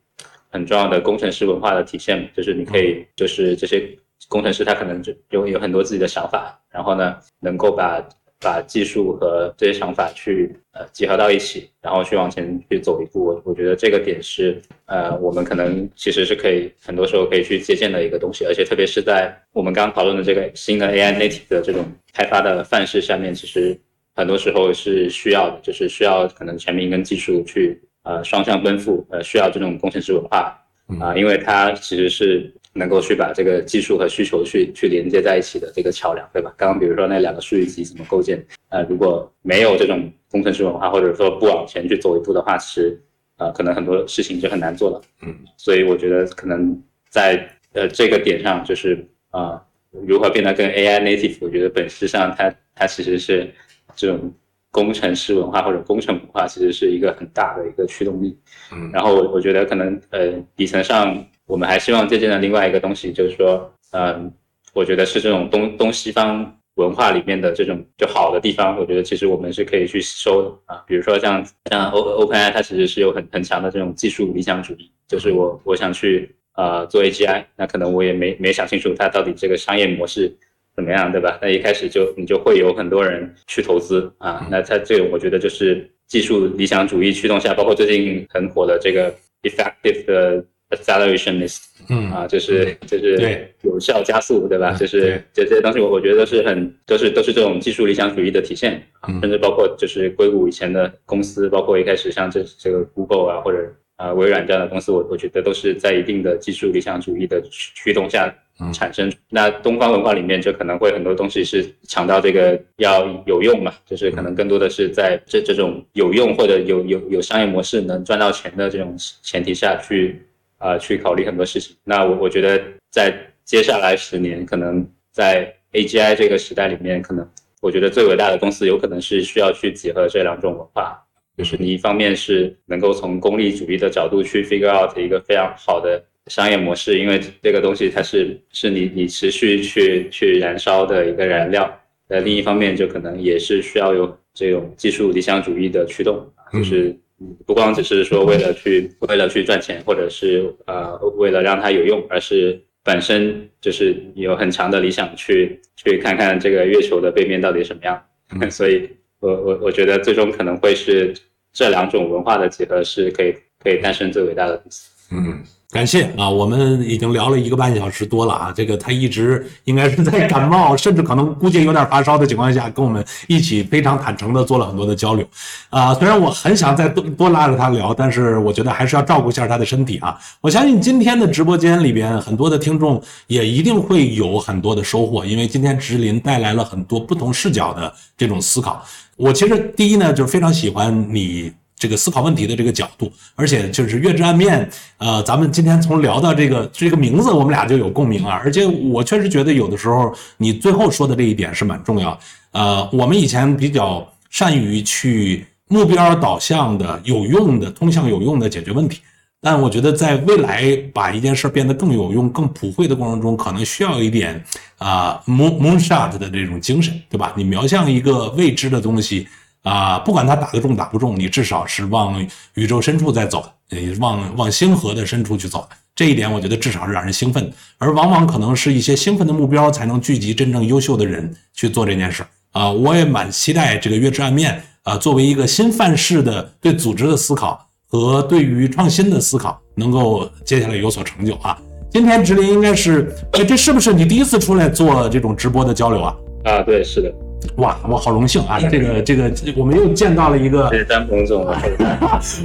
S4: 很重要的工程师文化的体现，就是你可以就是这些工程师他可能就有有很多自己的想法，然后呢能够把。把技术和这些想法去呃结合到一起，然后去往前去走一步，我我觉得这个点是呃我们可能其实是可以很多时候可以去借鉴的一个东西，而且特别是在我们刚刚讨论的这个新的 AI native 的这种开发的范式下面，其实很多时候是需要的，就是需要可能产品跟技术去呃双向奔赴，呃需要这种工程师文化啊，因为它其实是。能够去把这个技术和需求去去连接在一起的这个桥梁，对吧？刚刚比如说那两个数据集怎么构建？呃，如果没有这种工程师文化，或者说不往前去走一步的话，其实呃，可能很多事情就很难做了。
S3: 嗯，
S4: 所以我觉得可能在呃这个点上，就是啊，如何变得更 AI native？我觉得本质上它它其实是这种工程师文化或者工程文化，其实是一个很大的一个驱动力。
S3: 嗯，
S4: 然后我我觉得可能呃底层上。我们还希望借鉴的另外一个东西，就是说，嗯，我觉得是这种东东西方文化里面的这种就好的地方，我觉得其实我们是可以去吸收的啊。比如说像像 O OpenAI，它其实是有很很强的这种技术理想主义，就是我我想去呃做 AGI，那可能我也没没想清楚它到底这个商业模式怎么样，对吧？那一开始就你就会有很多人去投资啊。那它这个我觉得就是技术理想主义驱动下，包括最近很火的这个 Effective 的。accelerationist，
S3: 嗯
S4: 啊，就是就是
S3: 对
S4: 有效加速，对吧？就是这这些东西，我我觉得都是很都是都是这种技术理想主义的体现，甚至包括就是硅谷以前的公司，包括一开始像这这个 Google 啊，或者啊微软这样的公司，我我觉得都是在一定的技术理想主义的驱驱动下产生。那东方文化里面就可能会很多东西是强调这个要有用嘛，就是可能更多的是在这这种有用或者有有有商业模式能赚到钱的这种前提下去啊去考虑很多事情。那我我觉得在接下来十年，可能在 AGI 这个时代里面，可能我觉得最伟大的公司有可能是需要去结合这两种文化。就是你一方面是能够从功利主义的角度去 figure out 一个非常好的商业模式，因为这个东西它是是你你持续去去燃烧的一个燃料。呃，另一方面就可能也是需要有这种技术理想主义的驱动，就是不光只是说为了去为了去赚钱，或者是呃为了让它有用，而是本身就是有很强的理想去去看看这个月球的背面到底什么样。[LAUGHS] 所以我我我觉得最终可能会是。这两种文化的结合是可以可以诞生最伟大的公司。
S3: 嗯，感谢啊，我们已经聊了一个半小时多了啊，这个他一直应该是在感冒，[LAUGHS] 甚至可能估计有点发烧的情况下，跟我们一起非常坦诚的做了很多的交流。啊，虽然我很想再多多拉着他聊，但是我觉得还是要照顾一下他的身体啊。我相信今天的直播间里边很多的听众也一定会有很多的收获，因为今天直林带来了很多不同视角的这种思考。我其实第一呢，就是非常喜欢你这个思考问题的这个角度，而且就是月之暗面，呃，咱们今天从聊到这个这个名字，我们俩就有共鸣啊。而且我确实觉得有的时候你最后说的这一点是蛮重要。呃，我们以前比较善于去目标导向的、有用的、通向有用的解决问题。但我觉得，在未来把一件事变得更有用、更普惠的过程中，可能需要一点啊，moon moonshot 的这种精神，对吧？你瞄向一个未知的东西啊，不管它打得中打不中，你至少是往宇宙深处在走，你往往星河的深处去走。这一点，我觉得至少是让人兴奋。而往往可能是一些兴奋的目标，才能聚集真正优秀的人去做这件事啊。我也蛮期待这个月之暗面啊，作为一个新范式的对组织的思考。和对于创新的思考，能够接下来有所成就啊！今天直林应该是，哎，这是不是你第一次出来做这种直播的交流啊？
S4: 啊，对，是的。
S3: 哇，我好荣幸啊！这个这个，我们又见到了一个。
S4: 是张鹏总。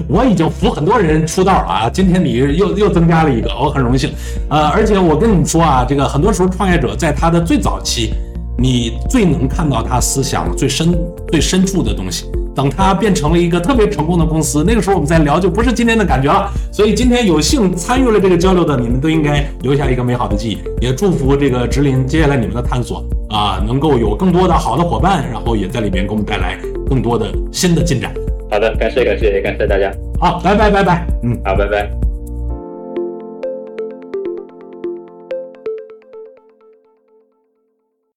S3: 我已经服很多人出道了啊，今天你又又增加了一个，我很荣幸。呃，而且我跟你们说啊，这个很多时候创业者在他的最早期，你最能看到他思想最深最深处的东西。等它变成了一个特别成功的公司，那个时候我们再聊就不是今天的感觉了。所以今天有幸参与了这个交流的，你们都应该留下一个美好的记忆。也祝福这个直林接下来你们的探索啊，能够有更多的好的伙伴，然后也在里面给我们带来更多的新的进展。
S4: 好的，感谢感谢感谢大家。
S3: 好，拜拜拜拜。
S4: 嗯，好，拜拜。